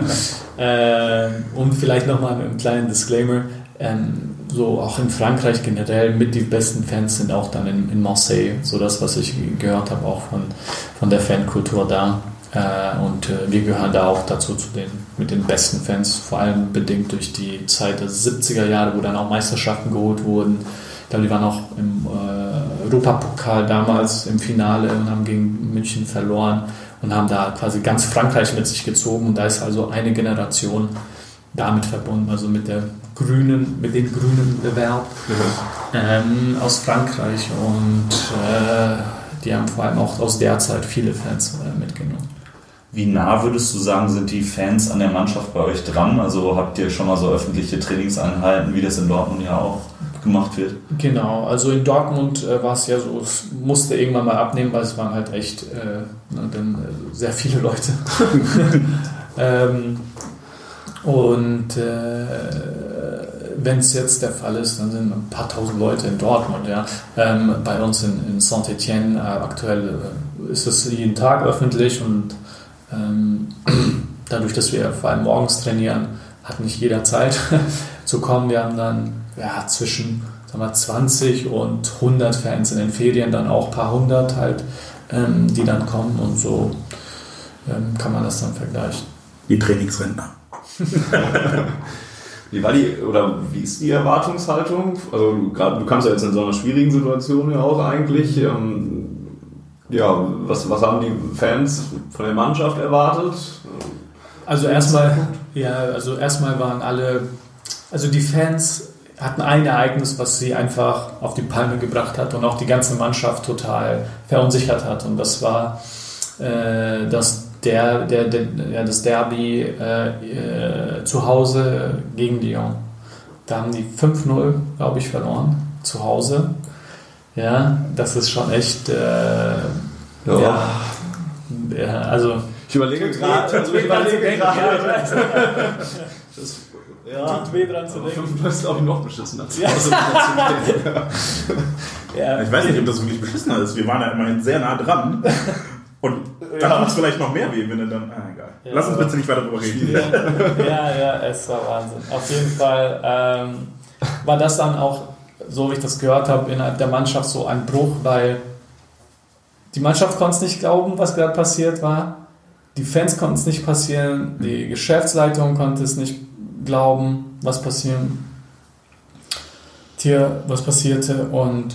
ähm, und vielleicht nochmal einen kleinen Disclaimer. Ähm, so auch in Frankreich generell mit die besten Fans sind auch dann in, in Marseille. So das, was ich gehört habe, auch von, von der Fankultur da. Äh, und äh, wir gehören da auch dazu zu den mit den besten Fans, vor allem bedingt durch die Zeit der 70er Jahre, wo dann auch Meisterschaften geholt wurden. Ich glaube, die waren auch im äh, Europapokal damals im Finale und haben gegen München verloren und haben da quasi ganz Frankreich mit sich gezogen. Und da ist also eine Generation damit verbunden, also mit der grünen, mit dem grünen Bewerb ähm, aus Frankreich. Und äh, die haben vor allem auch aus der Zeit viele Fans äh, mitgenommen. Wie nah würdest du sagen, sind die Fans an der Mannschaft bei euch dran? Also habt ihr schon mal so öffentliche Trainingseinheiten, wie das in Dortmund ja auch gemacht wird? Genau, also in Dortmund äh, war es ja so, es musste irgendwann mal abnehmen, weil es waren halt echt äh, ne, dann, äh, sehr viele Leute. ähm, und äh, wenn es jetzt der Fall ist, dann sind ein paar tausend Leute in Dortmund. Ja. Ähm, bei uns in, in Saint-Étienne äh, aktuell äh, ist es jeden Tag öffentlich und ähm, dadurch, dass wir vor allem morgens trainieren, hat nicht jeder Zeit zu kommen. Wir haben dann ja, zwischen sagen wir, 20 und 100 Fans in den Ferien, dann auch ein paar hundert halt, ähm, die dann kommen und so ähm, kann man das dann vergleichen. Die Trainingsrentner. Wie war die, oder wie ist die Erwartungshaltung? Also du, grad, du kamst ja jetzt in so einer schwierigen Situation ja auch eigentlich. Ähm, ja, was, was haben die Fans von der Mannschaft erwartet? Also erstmal, ja, also erstmal waren alle, also die Fans hatten ein Ereignis, was sie einfach auf die Palme gebracht hat und auch die ganze Mannschaft total verunsichert hat. Und das war, äh, dass der, der, der, ja, das Derby äh, äh, zu Hause gegen Lyon. Da haben die 5-0, glaube ich, verloren. Zu Hause. Ja, das ist schon echt. Äh, ja. ja. also. Ich überlege gerade. Also ich überlege gerade. Ja, Tut weh dran zu denken. Das ist, glaube ich, noch beschissener. Ja. Ja. Ich weiß nicht, ob das wirklich beschissener ist. Wir waren ja immerhin sehr nah dran. Und da Ja. tut es vielleicht noch mehr weh, wenn er dann. Ah, egal. Ja. Lass uns bitte nicht weiter darüber reden. ja, ja, es war Wahnsinn. Auf jeden Fall ähm, war das dann auch, so wie ich das gehört habe, innerhalb der Mannschaft so ein Bruch, weil die Mannschaft konnte es nicht glauben, was gerade passiert war. Die Fans konnten es nicht passieren. Die Geschäftsleitung konnte es nicht glauben, was passieren. Tier, was passierte. Und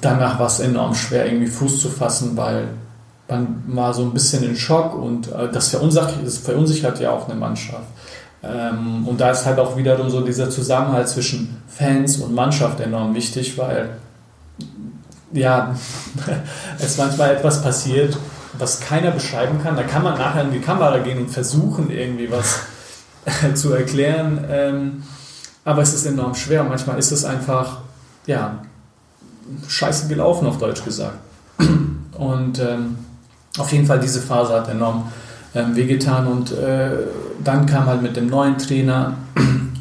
danach war es enorm schwer, irgendwie Fuß zu fassen, weil man war so ein bisschen in Schock und äh, das verunsichert, das verunsichert ja auch eine Mannschaft. Ähm, und da ist halt auch wiederum so dieser Zusammenhalt zwischen Fans und Mannschaft enorm wichtig, weil ja, es manchmal etwas passiert, was keiner beschreiben kann. Da kann man nachher in die Kamera gehen und versuchen, irgendwie was zu erklären. Ähm, aber es ist enorm schwer. Manchmal ist es einfach, ja, scheiße gelaufen, auf Deutsch gesagt. Und ähm, auf jeden Fall diese Phase hat enorm ähm, wehgetan und äh, dann kam halt mit dem neuen Trainer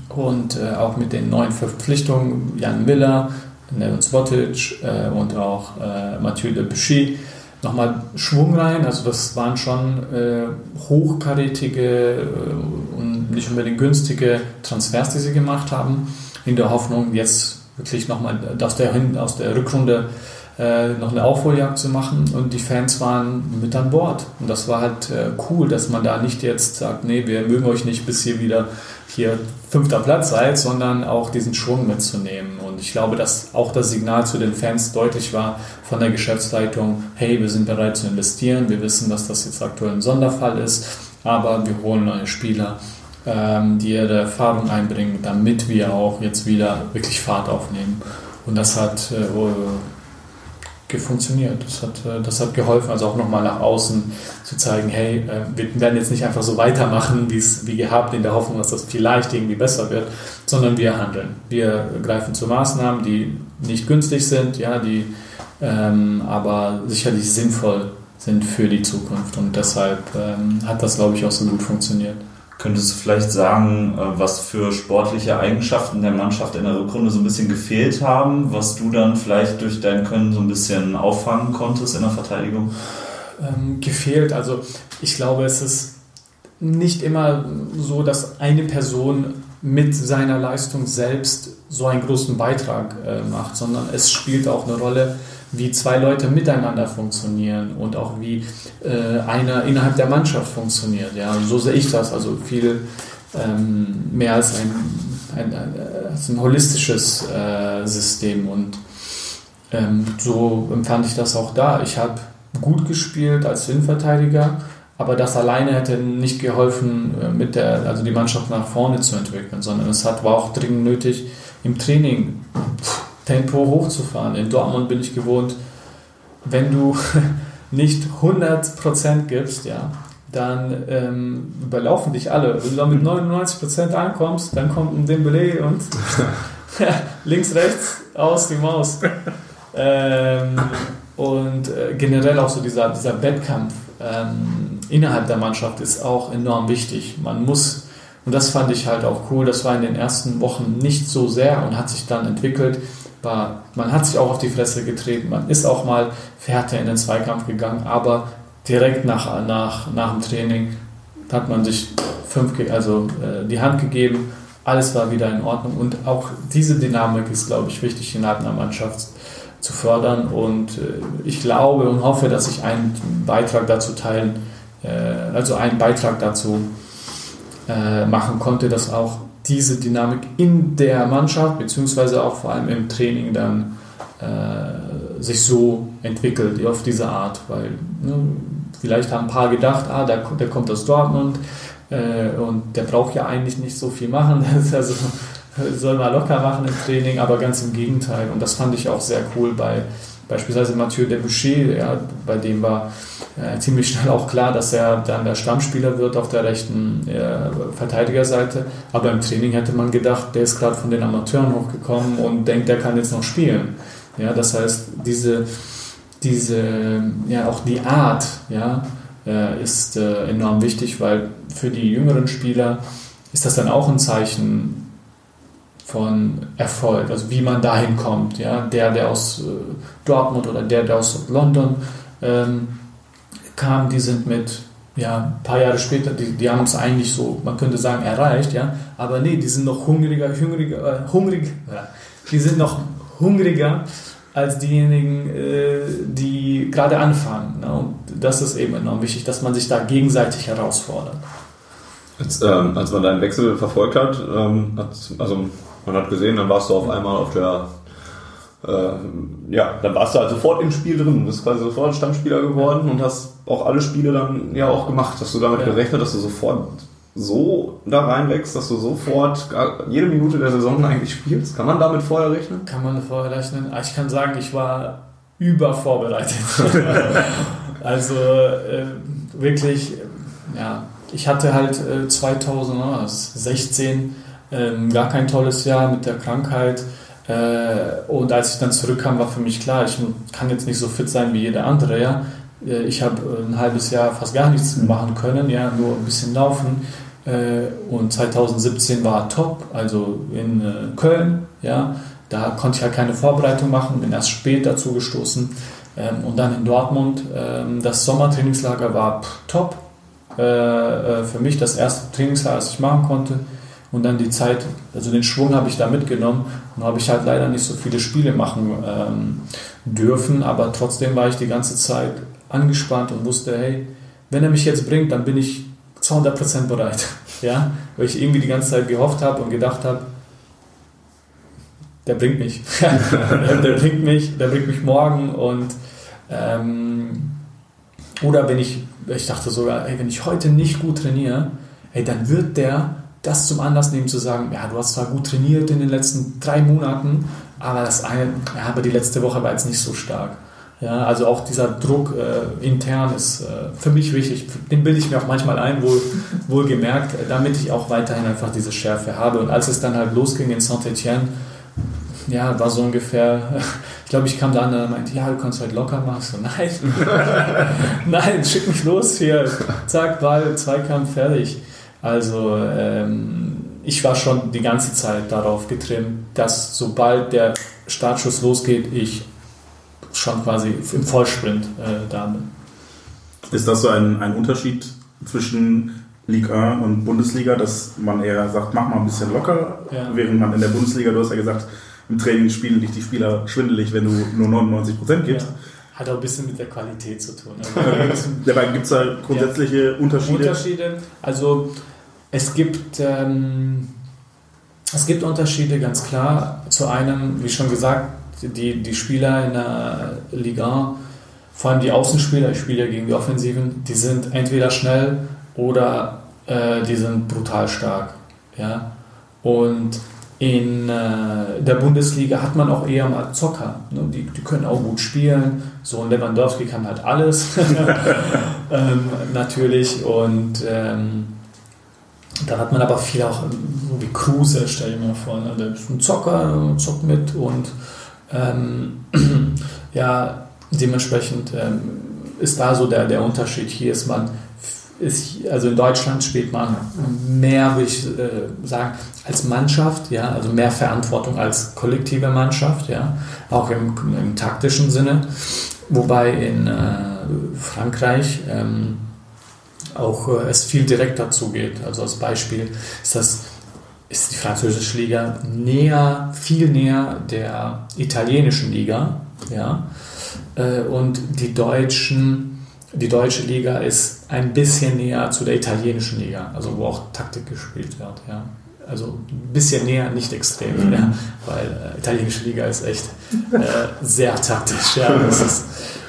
und äh, auch mit den neuen Verpflichtungen Jan Miller, Nevin Svotic äh, und auch äh, Mathieu Debuchy nochmal Schwung rein. Also das waren schon äh, hochkarätige äh, und nicht unbedingt günstige Transfers, die sie gemacht haben, in der Hoffnung, jetzt wirklich nochmal aus der, aus der Rückrunde äh, noch eine Aufholjagd zu machen und die Fans waren mit an Bord. Und das war halt äh, cool, dass man da nicht jetzt sagt, nee, wir mögen euch nicht, bis ihr wieder hier fünfter Platz seid, sondern auch diesen Schwung mitzunehmen. Und ich glaube, dass auch das Signal zu den Fans deutlich war von der Geschäftsleitung, hey, wir sind bereit zu investieren, wir wissen, dass das jetzt aktuell ein Sonderfall ist, aber wir holen neue Spieler, ähm, die ihre Erfahrung einbringen, damit wir auch jetzt wieder wirklich Fahrt aufnehmen. Und das hat äh, ge- funktioniert. Das hat, äh, das hat geholfen, also auch nochmal nach außen zu zeigen, hey, äh, wir werden jetzt nicht einfach so weitermachen, wie gehabt, in der Hoffnung, dass das vielleicht irgendwie besser wird, sondern wir handeln. Wir greifen zu Maßnahmen, die nicht günstig sind, ja, die ähm, aber sicherlich sinnvoll sind für die Zukunft. Und deshalb ähm, hat das, glaube ich, auch so gut funktioniert. Könntest du vielleicht sagen, äh, was für sportliche Eigenschaften der Mannschaft in der Rückrunde so ein bisschen gefehlt haben, was du dann vielleicht durch dein Können so ein bisschen auffangen konntest in der Verteidigung? ähm, gefehlt. Also ich glaube, es ist nicht immer so, dass eine Person mit seiner Leistung selbst so einen großen Beitrag äh, macht, sondern es spielt auch eine Rolle, wie zwei Leute miteinander funktionieren und auch wie äh, einer innerhalb der Mannschaft funktioniert. Ja, so sehe ich das. Also viel ähm, mehr als ein, ein, ein, als ein holistisches äh, System und ähm, so empfand ich das auch da. Ich habe gut gespielt als Innenverteidiger, aber das alleine hätte nicht geholfen, äh, mit der, also die Mannschaft nach vorne zu entwickeln, sondern es hat, war auch dringend nötig, im Training Tempo hochzufahren. In Dortmund bin ich gewohnt, wenn du nicht 100% gibst, ja, dann ähm, überlaufen dich alle. Wenn du da mit 99% ankommst, dann kommt ein Dembele und links, rechts, aus die Maus. Ähm, und äh, generell auch so dieser, dieser Wettkampf ähm, innerhalb der Mannschaft ist auch enorm wichtig. Man muss, und das fand ich halt auch cool, das war in den ersten Wochen nicht so sehr und hat sich dann entwickelt. War, man hat sich auch auf die Fresse getreten, man ist auch mal härter in den Zweikampf gegangen, aber direkt nach, nach, nach dem Training hat man sich fünf, also äh, die Hand gegeben, alles war wieder in Ordnung und auch diese Dynamik ist, glaube ich, wichtig innerhalb einer Mannschaft zu fördern. Und äh, ich glaube und hoffe, dass ich einen Beitrag dazu teilen, äh, also einen Beitrag dazu äh, machen konnte, dass auch diese Dynamik in der Mannschaft beziehungsweise auch vor allem im Training dann sich so entwickelt auf diese Art, weil ne, vielleicht haben ein paar gedacht, ah, der, der kommt aus Dortmund äh, und der braucht ja eigentlich nicht so viel machen, also soll mal locker machen im Training, aber ganz im Gegenteil und das fand ich auch sehr cool bei beispielsweise Mathieu Debuchy, ja, bei dem war äh, ziemlich schnell auch klar, dass er dann der Stammspieler wird auf der rechten äh, Verteidigerseite. Aber im Training hätte man gedacht, der ist gerade von den Amateuren hochgekommen und denkt, der kann jetzt noch spielen. Ja, das heißt, diese, diese ja, auch die Art, ja, äh, ist äh, enorm wichtig, weil für die jüngeren Spieler ist das dann auch ein Zeichen von Erfolg, also wie man dahin kommt. Ja? Der, der aus äh, Dortmund oder der, der aus London ähm, kam, die sind mit ja, ein paar Jahre später, die, die haben es eigentlich so, man könnte sagen, erreicht, ja, aber nee, die sind noch hungriger, hungriger, äh, hungrig, ja, die sind noch hungriger als diejenigen, äh, die gerade anfangen. Ne? Und das ist eben enorm wichtig, dass man sich da gegenseitig herausfordert. Als, ähm, als man deinen Wechsel verfolgt hat, ähm, hat, also man hat gesehen, dann warst du auf einmal auf der äh, ja, dann warst du halt sofort im Spiel drin, bist quasi sofort Stammspieler geworden und hast auch alle Spiele dann ja auch gemacht. Hast du damit ja. gerechnet, dass du sofort so da reinwächst, dass du sofort jede Minute der Saison eigentlich spielst? Kann man damit vorher rechnen? Kann man vorher rechnen. Ah, ich kann sagen, ich war übervorbereitet. also äh, wirklich, ja, ich hatte halt äh, 2016 äh, gar kein tolles Jahr mit der Krankheit. Äh, und als ich dann zurückkam, war für mich klar, ich kann jetzt nicht so fit sein wie jeder andere. Ja? Äh, ich habe ein halbes Jahr fast gar nichts machen können, ja, nur ein bisschen laufen. Äh, und 2017 war top, also in äh, Köln, ja, da konnte ich halt keine Vorbereitung machen, bin erst spät dazu gestoßen. Ähm, und dann in Dortmund, ähm, das Sommertrainingslager war top. Äh, für mich das erste Trainingslager, das ich machen konnte. Und dann die Zeit, also den Schwung habe ich da mitgenommen und habe ich halt leider nicht so viele Spiele machen ähm, dürfen, aber trotzdem war ich die ganze Zeit angespannt und wusste, hey, wenn er mich jetzt bringt, dann bin ich zu 100% bereit. Ja? Weil ich irgendwie die ganze Zeit gehofft habe und gedacht habe, der bringt mich. der bringt mich, der bringt mich morgen und ähm, oder wenn ich, ich dachte sogar, ey, wenn ich heute nicht gut trainiere, ey, dann wird der das zum Anlass nehmen zu sagen, ja, du hast zwar gut trainiert in den letzten drei Monaten, aber das eine, ja, aber die letzte Woche war jetzt nicht so stark. Ja, also auch dieser Druck äh, intern ist äh, für mich wichtig. Den bilde ich mir auch manchmal ein, wohl, wohl gemerkt, äh, damit ich auch weiterhin einfach diese Schärfe habe. Und als es dann halt losging in Saint-Etienne, ja, war so ungefähr, ich glaube, ich kam da an und meinte, ja, du kannst heute locker machen. So, nein, nein, schick mich los hier. Zack, Ball, Zweikampf, fertig. Also, ähm, ich war schon die ganze Zeit darauf getrimmt, dass sobald der Startschuss losgeht, ich schon quasi im Vollsprint äh, da bin. Ist das so ein, ein Unterschied zwischen Liga 1 und Bundesliga, dass man eher sagt, mach mal ein bisschen locker, ja. während man in der Bundesliga, du hast ja gesagt, im Training spielen dich die Spieler schwindelig, wenn du nur 99 Prozent gibst. Ja. Hat auch ein bisschen mit der Qualität zu tun. Also, Dabei gibt es da grundsätzliche ja. Unterschiede? Unterschiede, also es gibt, ähm, es gibt Unterschiede, ganz klar. Zu einem, wie schon gesagt, die, die Spieler in der Liga, vor allem die Außenspieler, ich spiele ja gegen die Offensiven, die sind entweder schnell oder äh, die sind brutal stark. Ja? Und in äh, der Bundesliga hat man auch eher mal Zocker. Ne? Die, die können auch gut spielen. So ein Lewandowski kann halt alles. ähm, natürlich. Und ähm, dann hat man aber viel auch, so wie Kruse, stell dir mal vor. Ne? Der ist ein Zocker, zockt mit und ähm, ja, dementsprechend ähm, ist da so der, der Unterschied. Hier ist man, ist, also in Deutschland spielt man mehr, würde ich äh, sagen, als Mannschaft, ja, also mehr Verantwortung als kollektive Mannschaft, ja, auch im, im taktischen Sinne. Wobei in äh, Frankreich ähm, auch äh, es viel direkter zugeht. Also als Beispiel ist das ist die französische Liga näher, viel näher der italienischen Liga. Ja? Äh, und die, deutschen, die deutsche Liga ist ein bisschen näher zu der italienischen Liga, also wo auch Taktik gespielt wird. Ja? Also ein bisschen näher, nicht extrem, mhm. ja? weil äh, italienische Liga ist echt äh, sehr taktisch. Ja? Ist,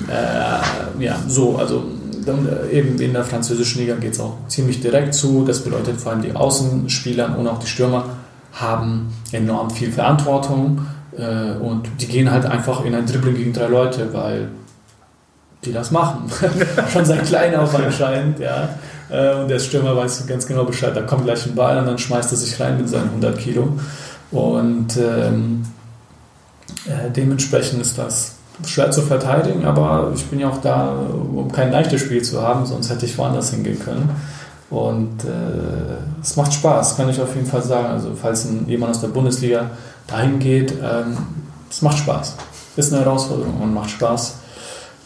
äh, ja, so, also dann äh, eben in der französischen Liga geht es auch ziemlich direkt zu. Das bedeutet vor allem die Außenspieler und auch die Stürmer haben enorm viel Verantwortung Äh, und die gehen halt einfach in ein Dribbling gegen drei Leute, weil die das machen. Schon seit klein auf anscheinend, ja. Äh, und der Stürmer weiß ganz genau Bescheid, da kommt gleich ein Ball und dann schmeißt er sich rein mit seinen 100 Kilo. Und ähm, äh, dementsprechend ist das schwer zu verteidigen, aber ich bin ja auch da, um kein leichtes Spiel zu haben, sonst hätte ich woanders hingehen können. Und äh, es macht Spaß, kann ich auf jeden Fall sagen. Also falls ein, jemand aus der Bundesliga dahin geht, ähm, es macht Spaß. Ist eine Herausforderung und macht Spaß.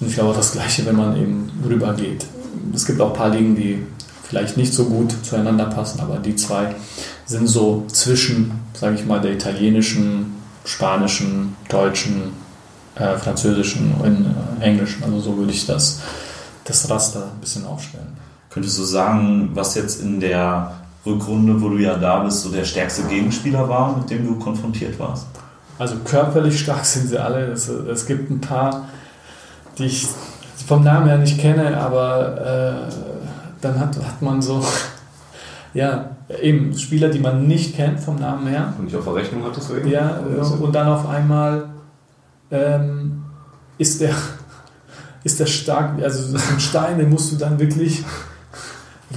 Und ich glaube auch das Gleiche, wenn man eben rüber geht. Es gibt auch ein paar Ligen, die vielleicht nicht so gut zueinander passen, aber die zwei sind so zwischen, sage ich mal, der italienischen, spanischen, deutschen, äh, französischen und äh, englischen. Also so würde ich das, das Raster ein bisschen aufstellen. Könntest du sagen, was jetzt in der Rückrunde, wo du ja da bist, so der stärkste Gegenspieler war, mit dem du konfrontiert warst? Also körperlich stark sind sie alle. Es, es gibt ein paar, die ich vom Namen her nicht kenne, aber äh, dann hat, hat man so, ja, eben Spieler, die man nicht kennt vom Namen her. Und nicht auf der Rechnung hattest du eben? Ja, und dann auf einmal ähm, ist der ist der stark, also das ist ein Stein, den musst du dann wirklich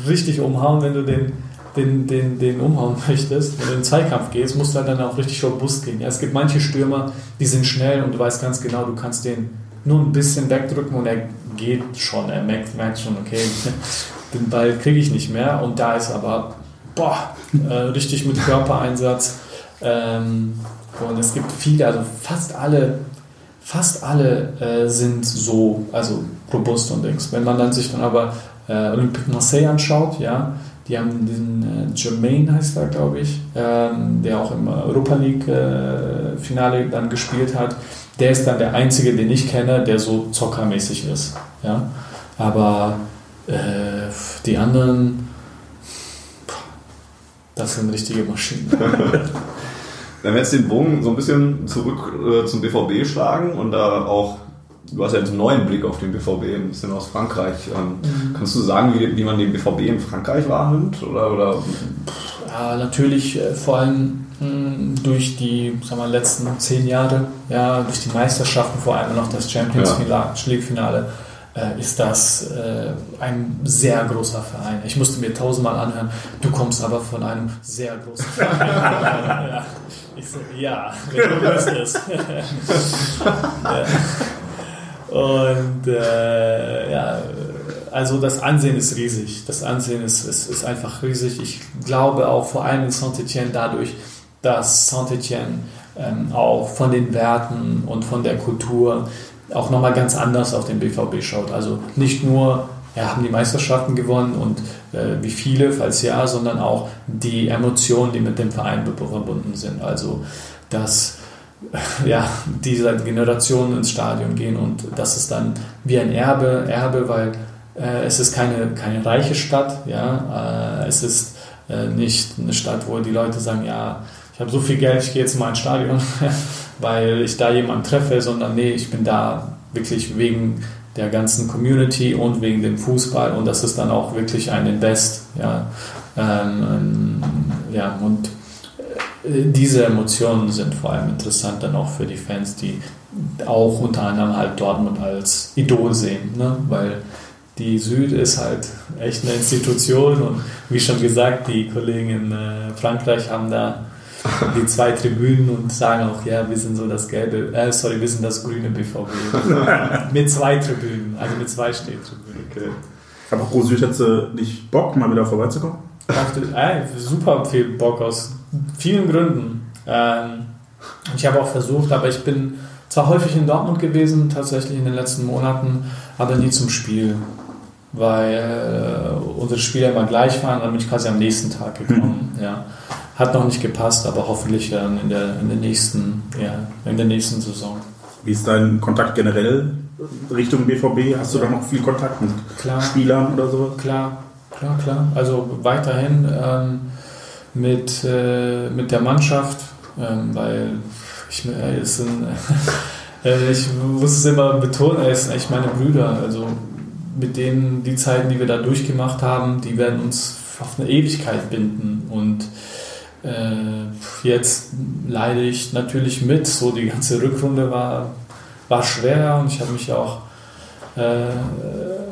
richtig umhauen, wenn du den, den, den, den umhauen möchtest. Wenn du in den Zweikampf gehst, musst du halt dann auch richtig robust gehen. Ja, es gibt manche Stürmer, die sind schnell und du weißt ganz genau, du kannst den nur ein bisschen wegdrücken und er geht schon, er merkt, merkt schon, okay, den Ball kriege ich nicht mehr. Und da ist aber, boah, äh, richtig mit Körpereinsatz. Ähm, und es gibt viele, also fast alle fast alle äh, sind so, also robust und Dings. Wenn man dann sich dann aber äh, Olympique Marseille anschaut, ja, die haben diesen äh, Jermaine heißt er, glaube ich, ähm, der auch im Europa League äh, Finale dann gespielt hat. Der ist dann der einzige, den ich kenne, der so zockermäßig ist. Ja? Aber äh, die anderen, das sind richtige Maschinen. Wenn wir jetzt den Bogen so ein bisschen zurück äh, zum BVB schlagen und da auch, du hast ja jetzt einen neuen Blick auf den BVB, ein bisschen aus Frankreich. Ähm, mhm. Kannst du sagen, wie, wie, man den BVB in Frankreich wahrnimmt? Oder, oder? Ja, natürlich äh, vor allem durch die sagen wir, letzten zehn Jahre, ja, durch die Meisterschaften, vor allem noch das Champions League-Finale. Äh, ist das äh, ein sehr großer Verein. Ich musste mir tausendmal anhören, du kommst aber von einem sehr großen Verein. ja. Ich so, ja, du bist es. Und äh, ja, also das Ansehen ist riesig. Das Ansehen ist, ist, ist einfach riesig. Ich glaube auch vor allem in Saint-Etienne dadurch, dass Saint-Etienne ähm, auch von den Werten und von der Kultur auch nochmal ganz anders auf den BVB schaut. Also nicht nur ja, haben die Meisterschaften gewonnen und äh, wie viele, falls ja, sondern auch die Emotionen, die mit dem Verein verbunden sind. Also, dass ja, diese Generationen ins Stadion gehen und das ist dann wie ein Erbe, Erbe, weil äh, es ist keine, keine reiche Stadt, ja, äh, es ist äh, nicht eine Stadt, wo die Leute sagen, ja, habe so viel Geld, ich gehe jetzt mal ins Stadion, weil ich da jemanden treffe, sondern nee, ich bin da wirklich wegen der ganzen Community und wegen dem Fußball und das ist dann auch wirklich ein Invest. Ja, ähm, ja und äh, diese Emotionen sind vor allem interessant dann auch für die Fans, die auch unter anderem halt Dortmund als Idol sehen, ne? weil die Süd ist halt echt eine Institution und wie schon gesagt, die Kollegen in äh, Frankreich haben da die zwei Tribünen und sagen auch, ja, wir sind so das gelbe, äh, sorry, wir sind das grüne BVB. mit zwei Tribünen, also mit zwei Stehtribünen. Okay. Aber Pro Süd hätte nicht Bock, mal wieder vorbeizukommen? Äh, super viel Bock aus vielen Gründen. Ähm, ich habe auch versucht, aber ich bin zwar häufig in Dortmund gewesen, tatsächlich in den letzten Monaten, aber nie zum Spiel, weil äh, unsere Spiele immer gleich waren, dann bin ich quasi am nächsten Tag gekommen. Mhm. Ja. Hat noch nicht gepasst, aber hoffentlich dann in der, in der, nächsten, ja, in der nächsten Saison. Wie ist dein Kontakt generell Richtung BVB? Hast du da noch viel Kontakt mit klar, Spielern oder so? Klar, klar, klar. Also weiterhin ähm, mit, äh, mit der Mannschaft, ähm, weil ich, äh, es sind, äh, ich muss es immer betonen, er ist echt meine Brüder. Also mit denen, die Zeiten, die wir da durchgemacht haben, die werden uns auf eine Ewigkeit binden. Und äh, jetzt leide ich natürlich mit. So die ganze Rückrunde war, war schwer und ich habe mich auch äh,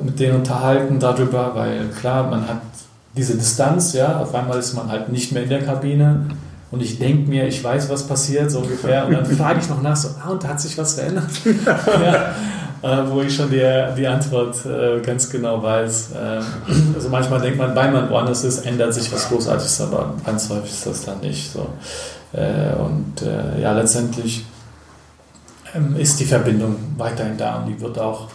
mit denen unterhalten darüber, weil klar, man hat diese Distanz, ja, auf einmal ist man halt nicht mehr in der Kabine und ich denke mir, ich weiß, was passiert, so ungefähr, und dann frage ich noch nach, so, ah, und hat sich was verändert? ja, wo ich schon die, die Antwort äh, ganz genau weiß. Ähm, also manchmal denkt man, weil man woanders ist, ändert sich was Großartiges, aber ganz häufig ist das dann nicht so. Äh, und äh, ja, letztendlich ähm, ist die Verbindung weiterhin da und die wird auch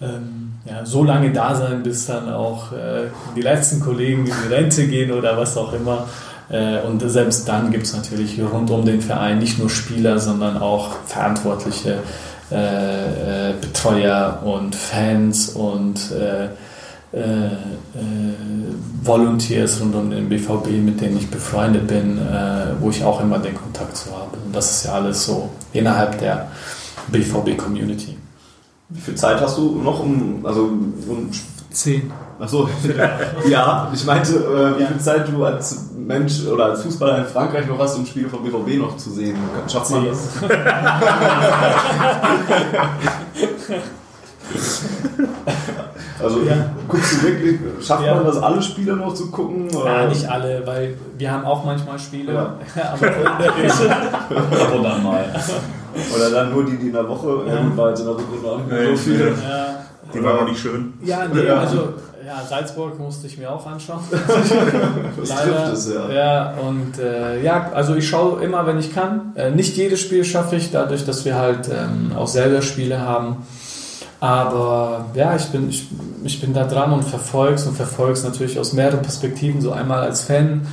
ähm, ja, so lange da sein, bis dann auch äh, die letzten Kollegen in die Rente gehen oder was auch immer. Äh, und selbst dann gibt es natürlich rund um den Verein nicht nur Spieler, sondern auch Verantwortliche, äh, äh Betreuer und Fans und äh, äh, Volunteers rund um den BVB, mit denen ich befreundet bin, wo ich auch immer den Kontakt zu habe. Und das ist ja alles so innerhalb der BVB-Community. Wie viel Zeit hast du noch, um, also, um Zehn. Achso, ja, ich meinte, äh, wie viel Zeit du als Mensch oder als Fußballer in Frankreich noch hast, um Spiele vom BVB noch zu sehen. Schafft man das? Also ja. guckst du wirklich, schafft ja. man das, alle Spiele noch zu gucken? Oder? Ja, nicht alle, weil wir haben auch manchmal Spiele, ja. aber ab und an mal. Oder dann nur die, die in der Woche, ja. ja war jetzt in der Sekunde auch nicht mehr so viele. Ja. Die waren noch nicht schön. Ja, nee, also ja, Salzburg musste ich mir auch anschauen. das Leider. trifft es, ja. Ja, und äh, ja, also ich schaue immer, wenn ich kann. Äh, nicht jedes Spiel schaffe ich, dadurch, dass wir halt ähm, auch selber Spiele haben. Aber ja, ich bin, ich, ich bin da dran und verfolge und verfolge es natürlich aus mehreren Perspektiven. So einmal als Fan,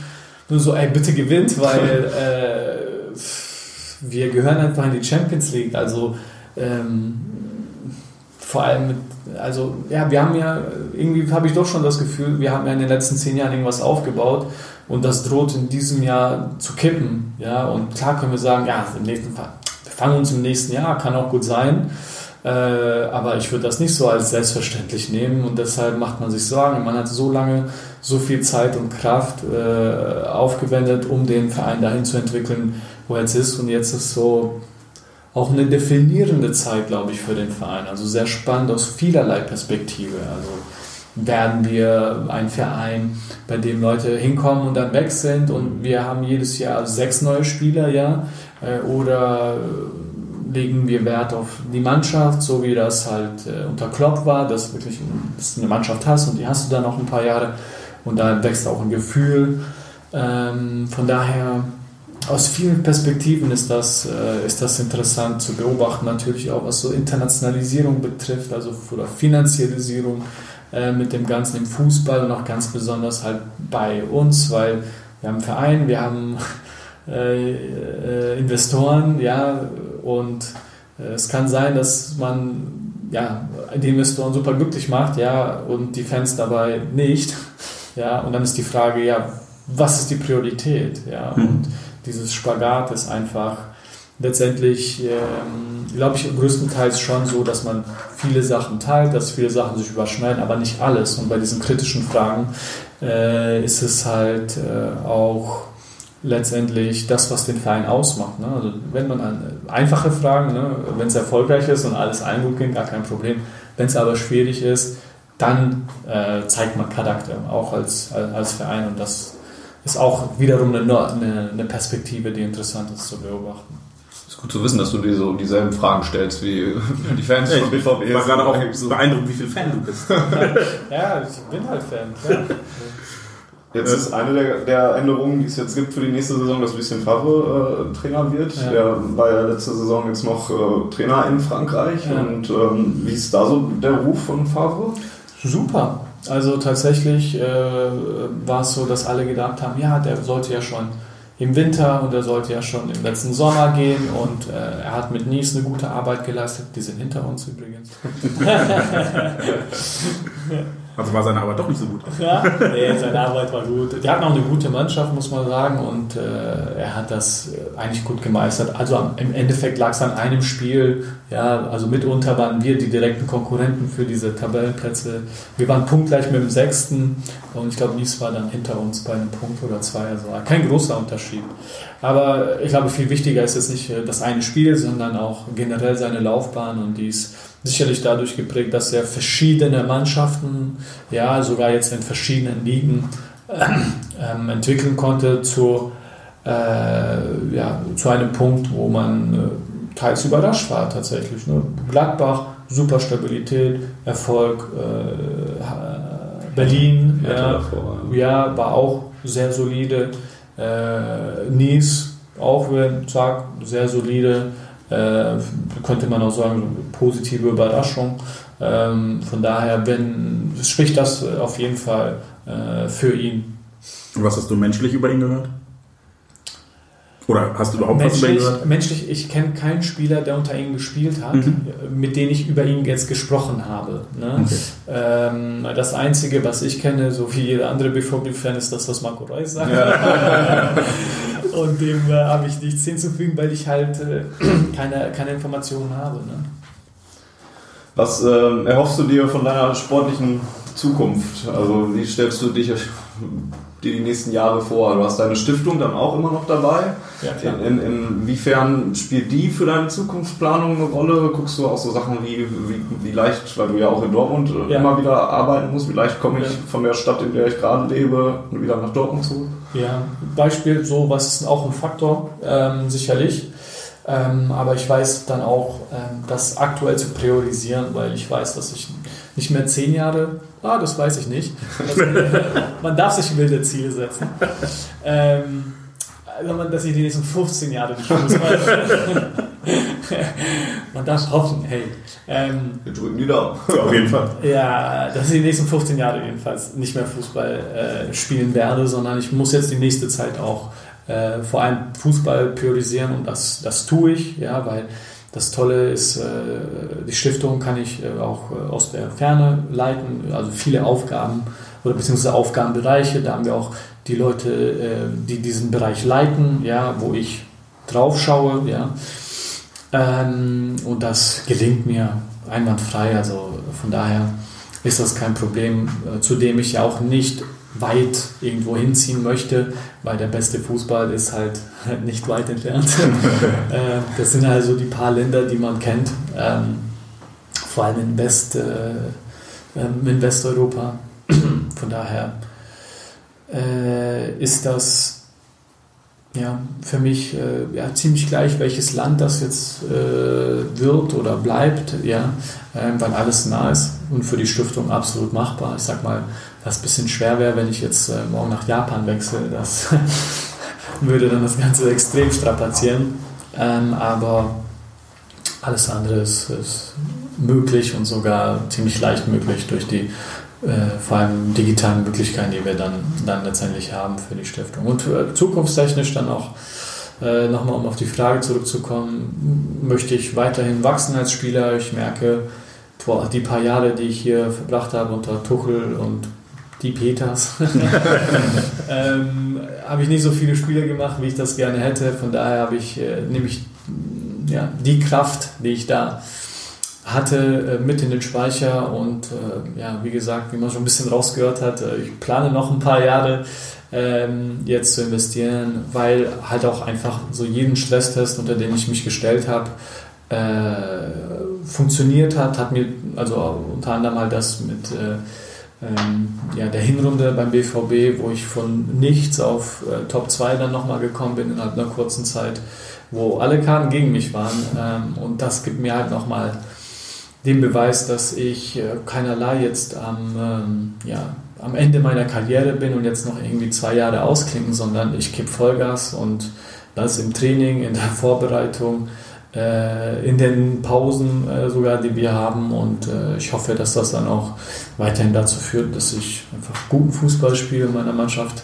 nur so, ey, bitte gewinnt, weil äh, wir gehören einfach in die Champions League. Also ähm, vor allem mit, also ja, wir haben ja, irgendwie habe ich doch schon das Gefühl, wir haben ja in den letzten zehn Jahren irgendwas aufgebaut und das droht in diesem Jahr zu kippen. Ja, und klar können wir sagen, ja, im nächsten Fall, wir fangen uns im nächsten Jahr, kann auch gut sein. Äh, aber ich würde das nicht so als selbstverständlich nehmen und deshalb macht man sich Sorgen. Man hat so lange so viel Zeit und Kraft äh, aufgewendet, um den Verein dahin zu entwickeln, wo er jetzt ist. Und jetzt ist so auch eine definierende Zeit, glaube ich, für den Verein. Also sehr spannend aus vielerlei Perspektive. Also werden wir ein Verein, bei dem Leute hinkommen und dann weg sind und wir haben jedes Jahr sechs neue Spieler, ja, äh, oder legen wir Wert auf die Mannschaft, so wie das halt äh, unter Klopp war, dass, wirklich, dass du eine Mannschaft hast und die hast du dann noch ein paar Jahre und da wächst auch ein Gefühl. Ähm, von daher, aus vielen Perspektiven ist das, äh, ist das interessant zu beobachten, natürlich auch was so Internationalisierung betrifft, also oder Finanzialisierung äh, mit dem Ganzen im Fußball und auch ganz besonders halt bei uns, weil wir haben einen Verein, wir haben äh, äh, Investoren, ja, und äh, es kann sein, dass man ja, die Investoren super glücklich macht, ja, und die Fans dabei nicht, ja, und dann ist die Frage, ja, was ist die Priorität, ja, mhm. und dieses Spagat ist einfach letztendlich, ähm, glaube ich, größtenteils schon so, dass man viele Sachen teilt, dass viele Sachen sich überschneiden, aber nicht alles. Und bei diesen kritischen Fragen äh, ist es halt äh, auch letztendlich das, was den Verein ausmacht. Ne? Also wenn man eine, einfache Fragen, ne? wenn es erfolgreich ist und alles allen gut geht, gar kein Problem. Wenn es aber schwierig ist, dann äh, zeigt man Charakter, auch als, als Verein. Und das ist auch wiederum eine, eine, eine Perspektive, die interessant ist zu beobachten. Es ist gut zu wissen, dass du dir so dieselben Fragen stellst wie die Fans von BVB. Ich war gerade auch so beeindruckt, wie viel Fan du bist. ja, ich bin halt Fan. Klar. Jetzt ist eine der, der, Änderungen, die es jetzt gibt für die nächste Saison, dass Lucien Favre äh, Trainer wird. Ja. Der war ja letzte Saison jetzt noch äh, Trainer in Frankreich. Ja. Und ähm, wie ist da so der Ruf von Favre? Super. Also tatsächlich äh, war es so, dass alle gedacht haben, ja, der sollte ja schon im Winter und er sollte ja schon im letzten Sommer gehen und äh, er hat mit Nice eine gute Arbeit geleistet. Die sind hinter uns übrigens. Also war seine Arbeit doch nicht so gut. Ja, nee, seine Arbeit war gut. Die hatten auch eine gute Mannschaft, muss man sagen, und äh, er hat das äh, eigentlich gut gemeistert. Also im Endeffekt lag es an einem Spiel. Ja, also mitunter waren wir die direkten Konkurrenten für diese Tabellenplätze. Wir waren punktgleich mit dem Sechsten und ich glaube, Nies war dann hinter uns bei einem Punkt oder zwei. Also kein großer Unterschied. Aber ich glaube, viel wichtiger ist jetzt nicht äh, das eine Spiel, sondern auch generell seine Laufbahn und die ist sicherlich dadurch geprägt, dass er verschiedene Mannschaften, ja, sogar jetzt in verschiedenen Ligen ähm, entwickeln konnte zu, äh, ja, zu einem Punkt, wo man äh, teils überrascht war tatsächlich. Ne? Gladbach, super Stabilität, Erfolg, äh, Berlin, ja, davor, ja, war auch sehr solide. Äh, Nice auch wenn zack, sehr solide. Äh, könnte man auch sagen, positive Überraschung. Ähm, von daher wenn, spricht das auf jeden Fall äh, für ihn. Was hast du menschlich über ihn gehört? Oder hast du überhaupt was über ihn Menschlich, gehört? menschlich, ich kenne keinen Spieler, der unter ihm gespielt hat, Mhm. mit dem ich über ihn jetzt gesprochen habe. Ne? Okay. Ähm, das Einzige, was ich kenne, so wie jeder andere BVB-Fan, ist das, was Marco Reus sagt. Und dem äh, habe ich nichts hinzufügen, weil ich halt äh, keine, keine Informationen habe. Ne? Was ähm, erhoffst du dir von deiner sportlichen Zukunft? Also wie stellst du dich dir die nächsten Jahre vor? Du hast deine Stiftung dann auch immer noch dabei. Ja, klar. In, in, inwiefern spielt die für deine Zukunftsplanung eine Rolle? Guckst du auch so Sachen wie, wie, wie leicht, weil du ja auch in Dortmund äh, Ja. immer wieder arbeiten musst, wie leicht komme ich Ja. von der Stadt, in der ich gerade lebe, wieder nach Dortmund zurück? Ja, Beispiel, sowas ist auch ein Faktor, ähm, sicherlich. Ähm, aber ich weiß dann auch, ähm, das aktuell zu priorisieren, weil ich weiß, dass ich nicht mehr zehn Jahre, ah, das weiß ich nicht. Also, man darf sich wilde Ziele setzen. Ähm, also man, dass ich die nächsten 15 Jahre nicht Fußball. man darf hoffen, hey. Ähm, Wir drücken die Daumen. Ja, auf jeden Fall. ja, dass ich die nächsten 15 Jahre jedenfalls nicht mehr Fußball äh, spielen werde, sondern ich muss jetzt die nächste Zeit auch äh, vor allem Fußball priorisieren und das, das tue ich, ja, weil das Tolle ist, äh, die Stiftung kann ich äh, auch äh, aus der Ferne leiten, also viele Aufgaben oder beziehungsweise Aufgabenbereiche, da haben wir auch die Leute, die diesen Bereich leiten, ja, wo ich drauf schaue, ja. Ähm, und das gelingt mir einwandfrei. Also von daher ist das kein Problem, zu dem ich ja auch nicht weit irgendwo hinziehen möchte, weil der beste Fußball ist halt nicht weit entfernt. äh, das sind also die paar Länder, die man kennt, ähm, vor allem in, West, äh, ähm, in Westeuropa. Von daher äh, ist das ja, für mich äh, ja, ziemlich gleich, welches Land das jetzt äh, wird oder bleibt, ja, ähm, weil alles nah ist und für die Stiftung absolut machbar. Ich sag mal, was ein bisschen schwer wäre, wenn ich jetzt äh, morgen nach Japan wechsle, das würde dann das Ganze extrem strapazieren. Ähm, aber alles andere ist, ist möglich und sogar ziemlich leicht möglich durch die äh, vor allem digitalen Möglichkeiten, die wir dann, dann letztendlich haben für die Stiftung. Und äh, zukunftstechnisch dann auch äh, nochmal, um auf die Frage zurückzukommen, möchte ich weiterhin wachsen als Spieler. Ich merke, boah, die paar Jahre, die ich hier verbracht habe unter Tuchel und die Peters, ähm, habe ich nicht so viele Spiele gemacht, wie ich das gerne hätte. Von daher habe ich, äh, nehme ich ja, die Kraft, die ich da hatte, äh, mit in den Speicher und äh, ja, wie gesagt, wie man schon ein bisschen rausgehört hat, äh, ich plane noch ein paar Jahre ähm, jetzt zu investieren, weil halt auch einfach so jeden Stresstest, unter den ich mich gestellt habe, äh, funktioniert hat, hat mir also unter anderem halt das mit äh, ähm, ja, der Hinrunde beim BVB, wo ich von nichts auf äh, Top 2 dann nochmal gekommen bin innerhalb einer kurzen Zeit, wo alle Karten gegen mich waren. Ähm, und das gibt mir halt nochmal den Beweis, dass ich äh, keinerlei jetzt am, ähm, ja, am Ende meiner Karriere bin und jetzt noch irgendwie zwei Jahre ausklingen, sondern ich kipp Vollgas und das im Training, in der Vorbereitung, in den Pausen äh, sogar, die wir haben. Und äh, ich hoffe, dass das dann auch weiterhin dazu führt, dass ich einfach guten Fußball spiele in meiner Mannschaft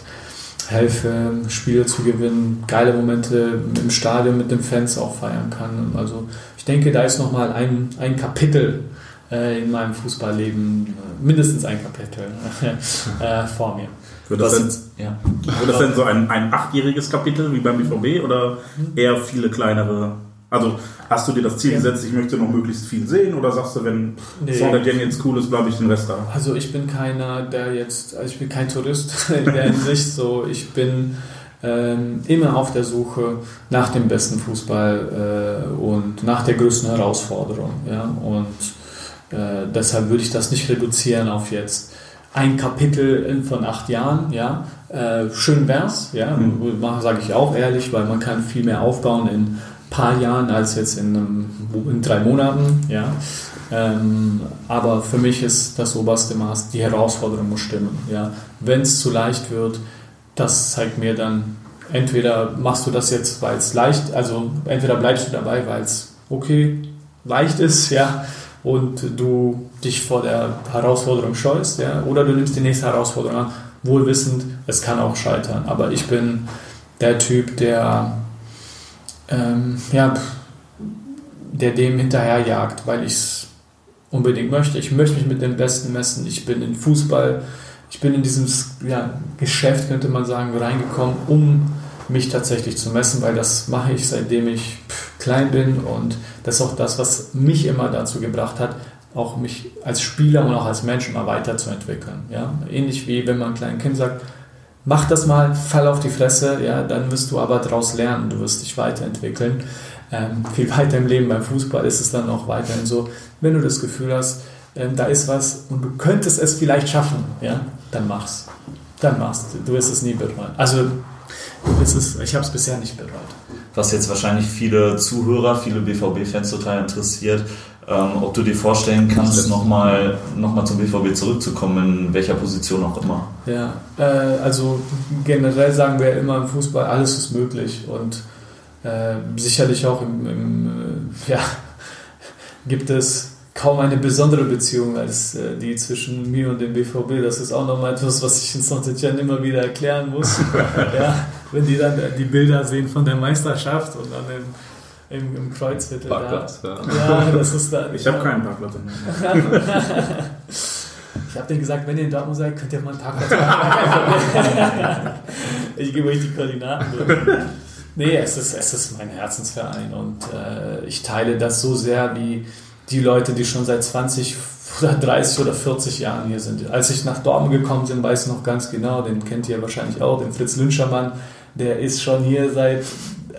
helfe, Spiele zu gewinnen, geile Momente im Stadion mit den Fans auch feiern kann. Also ich denke, da ist nochmal ein, ein Kapitel äh, in meinem Fußballleben mindestens ein Kapitel äh, vor mir. Wird das, Was denn, ja. wird das denn so ein, ein achtjähriges Kapitel wie beim BVB oder eher viele kleinere? Also hast du dir das Ziel gesetzt, ich möchte noch möglichst viel sehen oder sagst du, wenn Nee. Saint-Étienne jetzt cool ist, bleibe ich den Rest da? Also ich bin keiner, der jetzt, also ich bin kein Tourist in der Hinsicht so, ich bin ähm, immer auf der Suche nach dem besten Fußball äh, und nach der größten Herausforderung. Ja? Und äh, deshalb würde ich das nicht reduzieren auf jetzt ein Kapitel von acht Jahren. Ja? Äh, schön wär's, ja, Mhm. sage ich auch ehrlich, weil man kann viel mehr aufbauen in paar Jahren als jetzt in, einem, in drei Monaten. Ja? Ähm, aber für mich ist das oberste Maß, die Herausforderung muss stimmen. Ja? Wenn es zu leicht wird, das zeigt mir dann, entweder machst du das jetzt, weil es leicht, also entweder bleibst du dabei, weil es okay, leicht ist, ja, und du dich vor der Herausforderung scheust, ja, oder du nimmst die nächste Herausforderung an, wohlwissend, es kann auch scheitern. Aber ich bin der Typ, der ähm, ja, der dem hinterherjagt, weil ich es unbedingt möchte. Ich möchte mich mit dem Besten messen. Ich bin in Fußball, ich bin in dieses ja, Geschäft, könnte man sagen, reingekommen, um mich tatsächlich zu messen, weil das mache ich seitdem ich klein bin und das ist auch das, was mich immer dazu gebracht hat, auch mich als Spieler und auch als Mensch immer weiterzuentwickeln. Ja? Ähnlich wie wenn man einem kleinen Kind sagt, mach das mal, fall auf die Fresse, ja, dann wirst du aber daraus lernen, du wirst dich weiterentwickeln. Ähm, viel weiter im Leben beim Fußball ist es dann auch weiterhin so, wenn du das Gefühl hast, ähm, da ist was und du könntest es vielleicht schaffen, ja, dann mach's. Dann mach's. Du wirst es nie bereuen. Also, es ich habe es bisher nicht bereut. was jetzt wahrscheinlich viele Zuhörer, viele BVB-Fans total interessiert, ähm, ob du dir vorstellen kannst, nochmal noch mal zum BVB zurückzukommen, in welcher Position auch immer. Ja, äh, also generell sagen wir immer im Fußball, alles ist möglich und äh, sicherlich auch im, im äh, ja, gibt es kaum eine besondere Beziehung als äh, die zwischen mir und dem BVB. Das ist auch nochmal etwas, was ich in Saint-Etienne immer wieder erklären muss. ja, wenn die dann die Bilder sehen von der Meisterschaft und dann im, im, im Kreuzviertel Parkplatz, da. ja. Ja, das ist dann. Ich habe keinen Parkplatz. Ich habe denen gesagt, wenn ihr in Dortmund seid, könnt ihr mal einen Parkplatz machen. ich gebe euch die Koordinaten durch. Nee, es ist, es ist mein Herzensverein und äh, ich teile das so sehr wie die Leute, die schon seit 20 oder 30 oder 40 Jahren hier sind. Als ich nach Dortmund gekommen bin, weiß ich noch ganz genau, den kennt ihr wahrscheinlich auch, den Fritz Lünschermann, der ist schon hier seit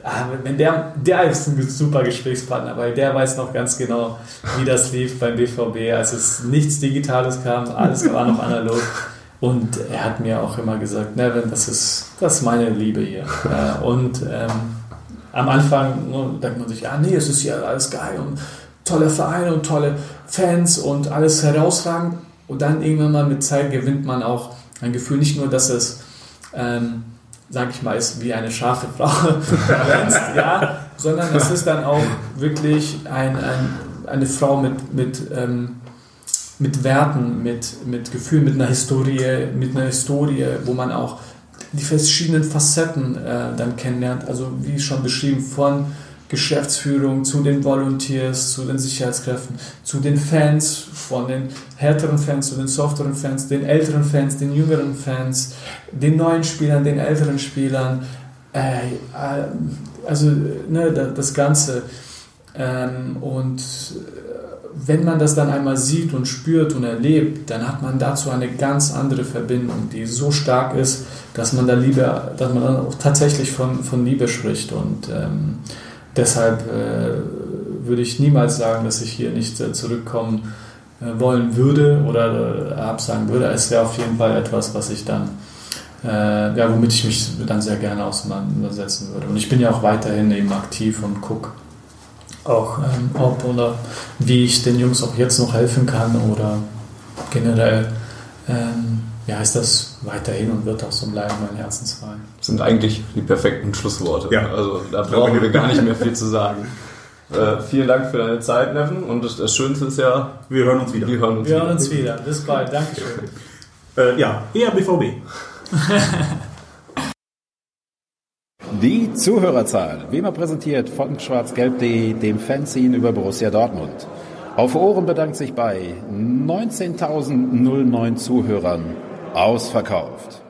Ah, wenn der, der ist ein super Gesprächspartner, weil der weiß noch ganz genau, wie das lief beim BVB, als es nichts Digitales kam, alles war noch analog. Und er hat mir auch immer gesagt, Nevin, das ist, das ist meine Liebe hier. Ja, und ähm, am Anfang ne, denkt man sich, ja, nee, es ist ja alles geil und toller Verein und tolle Fans und alles herausragend. Und dann irgendwann mal mit Zeit gewinnt man auch ein Gefühl, nicht nur, dass es ähm, sag ich mal, ist wie eine scharfe Frau ja, sondern es ist dann auch wirklich ein, ein, eine Frau mit, mit, ähm, mit Werten, mit, mit Gefühlen, mit einer Historie, mit einer Historie, wo man auch die verschiedenen Facetten äh, dann kennenlernt. Also wie schon beschrieben, von Geschäftsführung zu den Volunteers, zu den Sicherheitskräften, zu den Fans, von den härteren Fans zu den softeren Fans, den älteren Fans, den jüngeren Fans, den neuen Spielern, den älteren Spielern. Äh, äh, also ne, da- das Ganze. Ähm, und wenn man das dann einmal sieht und spürt und erlebt, dann hat man dazu eine ganz andere Verbindung, die so stark ist, dass man da Liebe, dass man dann auch tatsächlich von, von Liebe spricht. Und ähm, deshalb äh, würde ich niemals sagen, dass ich hier nicht äh, zurückkommen äh, wollen würde oder äh, absagen würde. Es wäre auf jeden Fall etwas, was ich dann, äh, ja, womit ich mich dann sehr gerne auseinandersetzen würde. Und ich bin ja auch weiterhin eben aktiv und gucke auch, ähm, ob oder wie ich den Jungs auch jetzt noch helfen kann oder generell, ähm, ja, ist das weiterhin und wird auch so bleiben, mein Herzensverein. sind eigentlich die perfekten Schlussworte. Ja. Also da brauchen wir gar nicht mehr viel zu sagen. Äh, vielen Dank für deine Zeit, Neven. Und das, das Schönste ist ja, Wir hören uns wieder. wir hören uns Wir wieder. hören uns wieder. Bis bald. Dankeschön. Äh, ja, eher BVB. Die Zuhörerzahl, wie immer präsentiert von schwarzgelb.de, dem Fanzine über Borussia Dortmund. Auf Ohren bedankt sich bei 19.009 Zuhörern ausverkauft.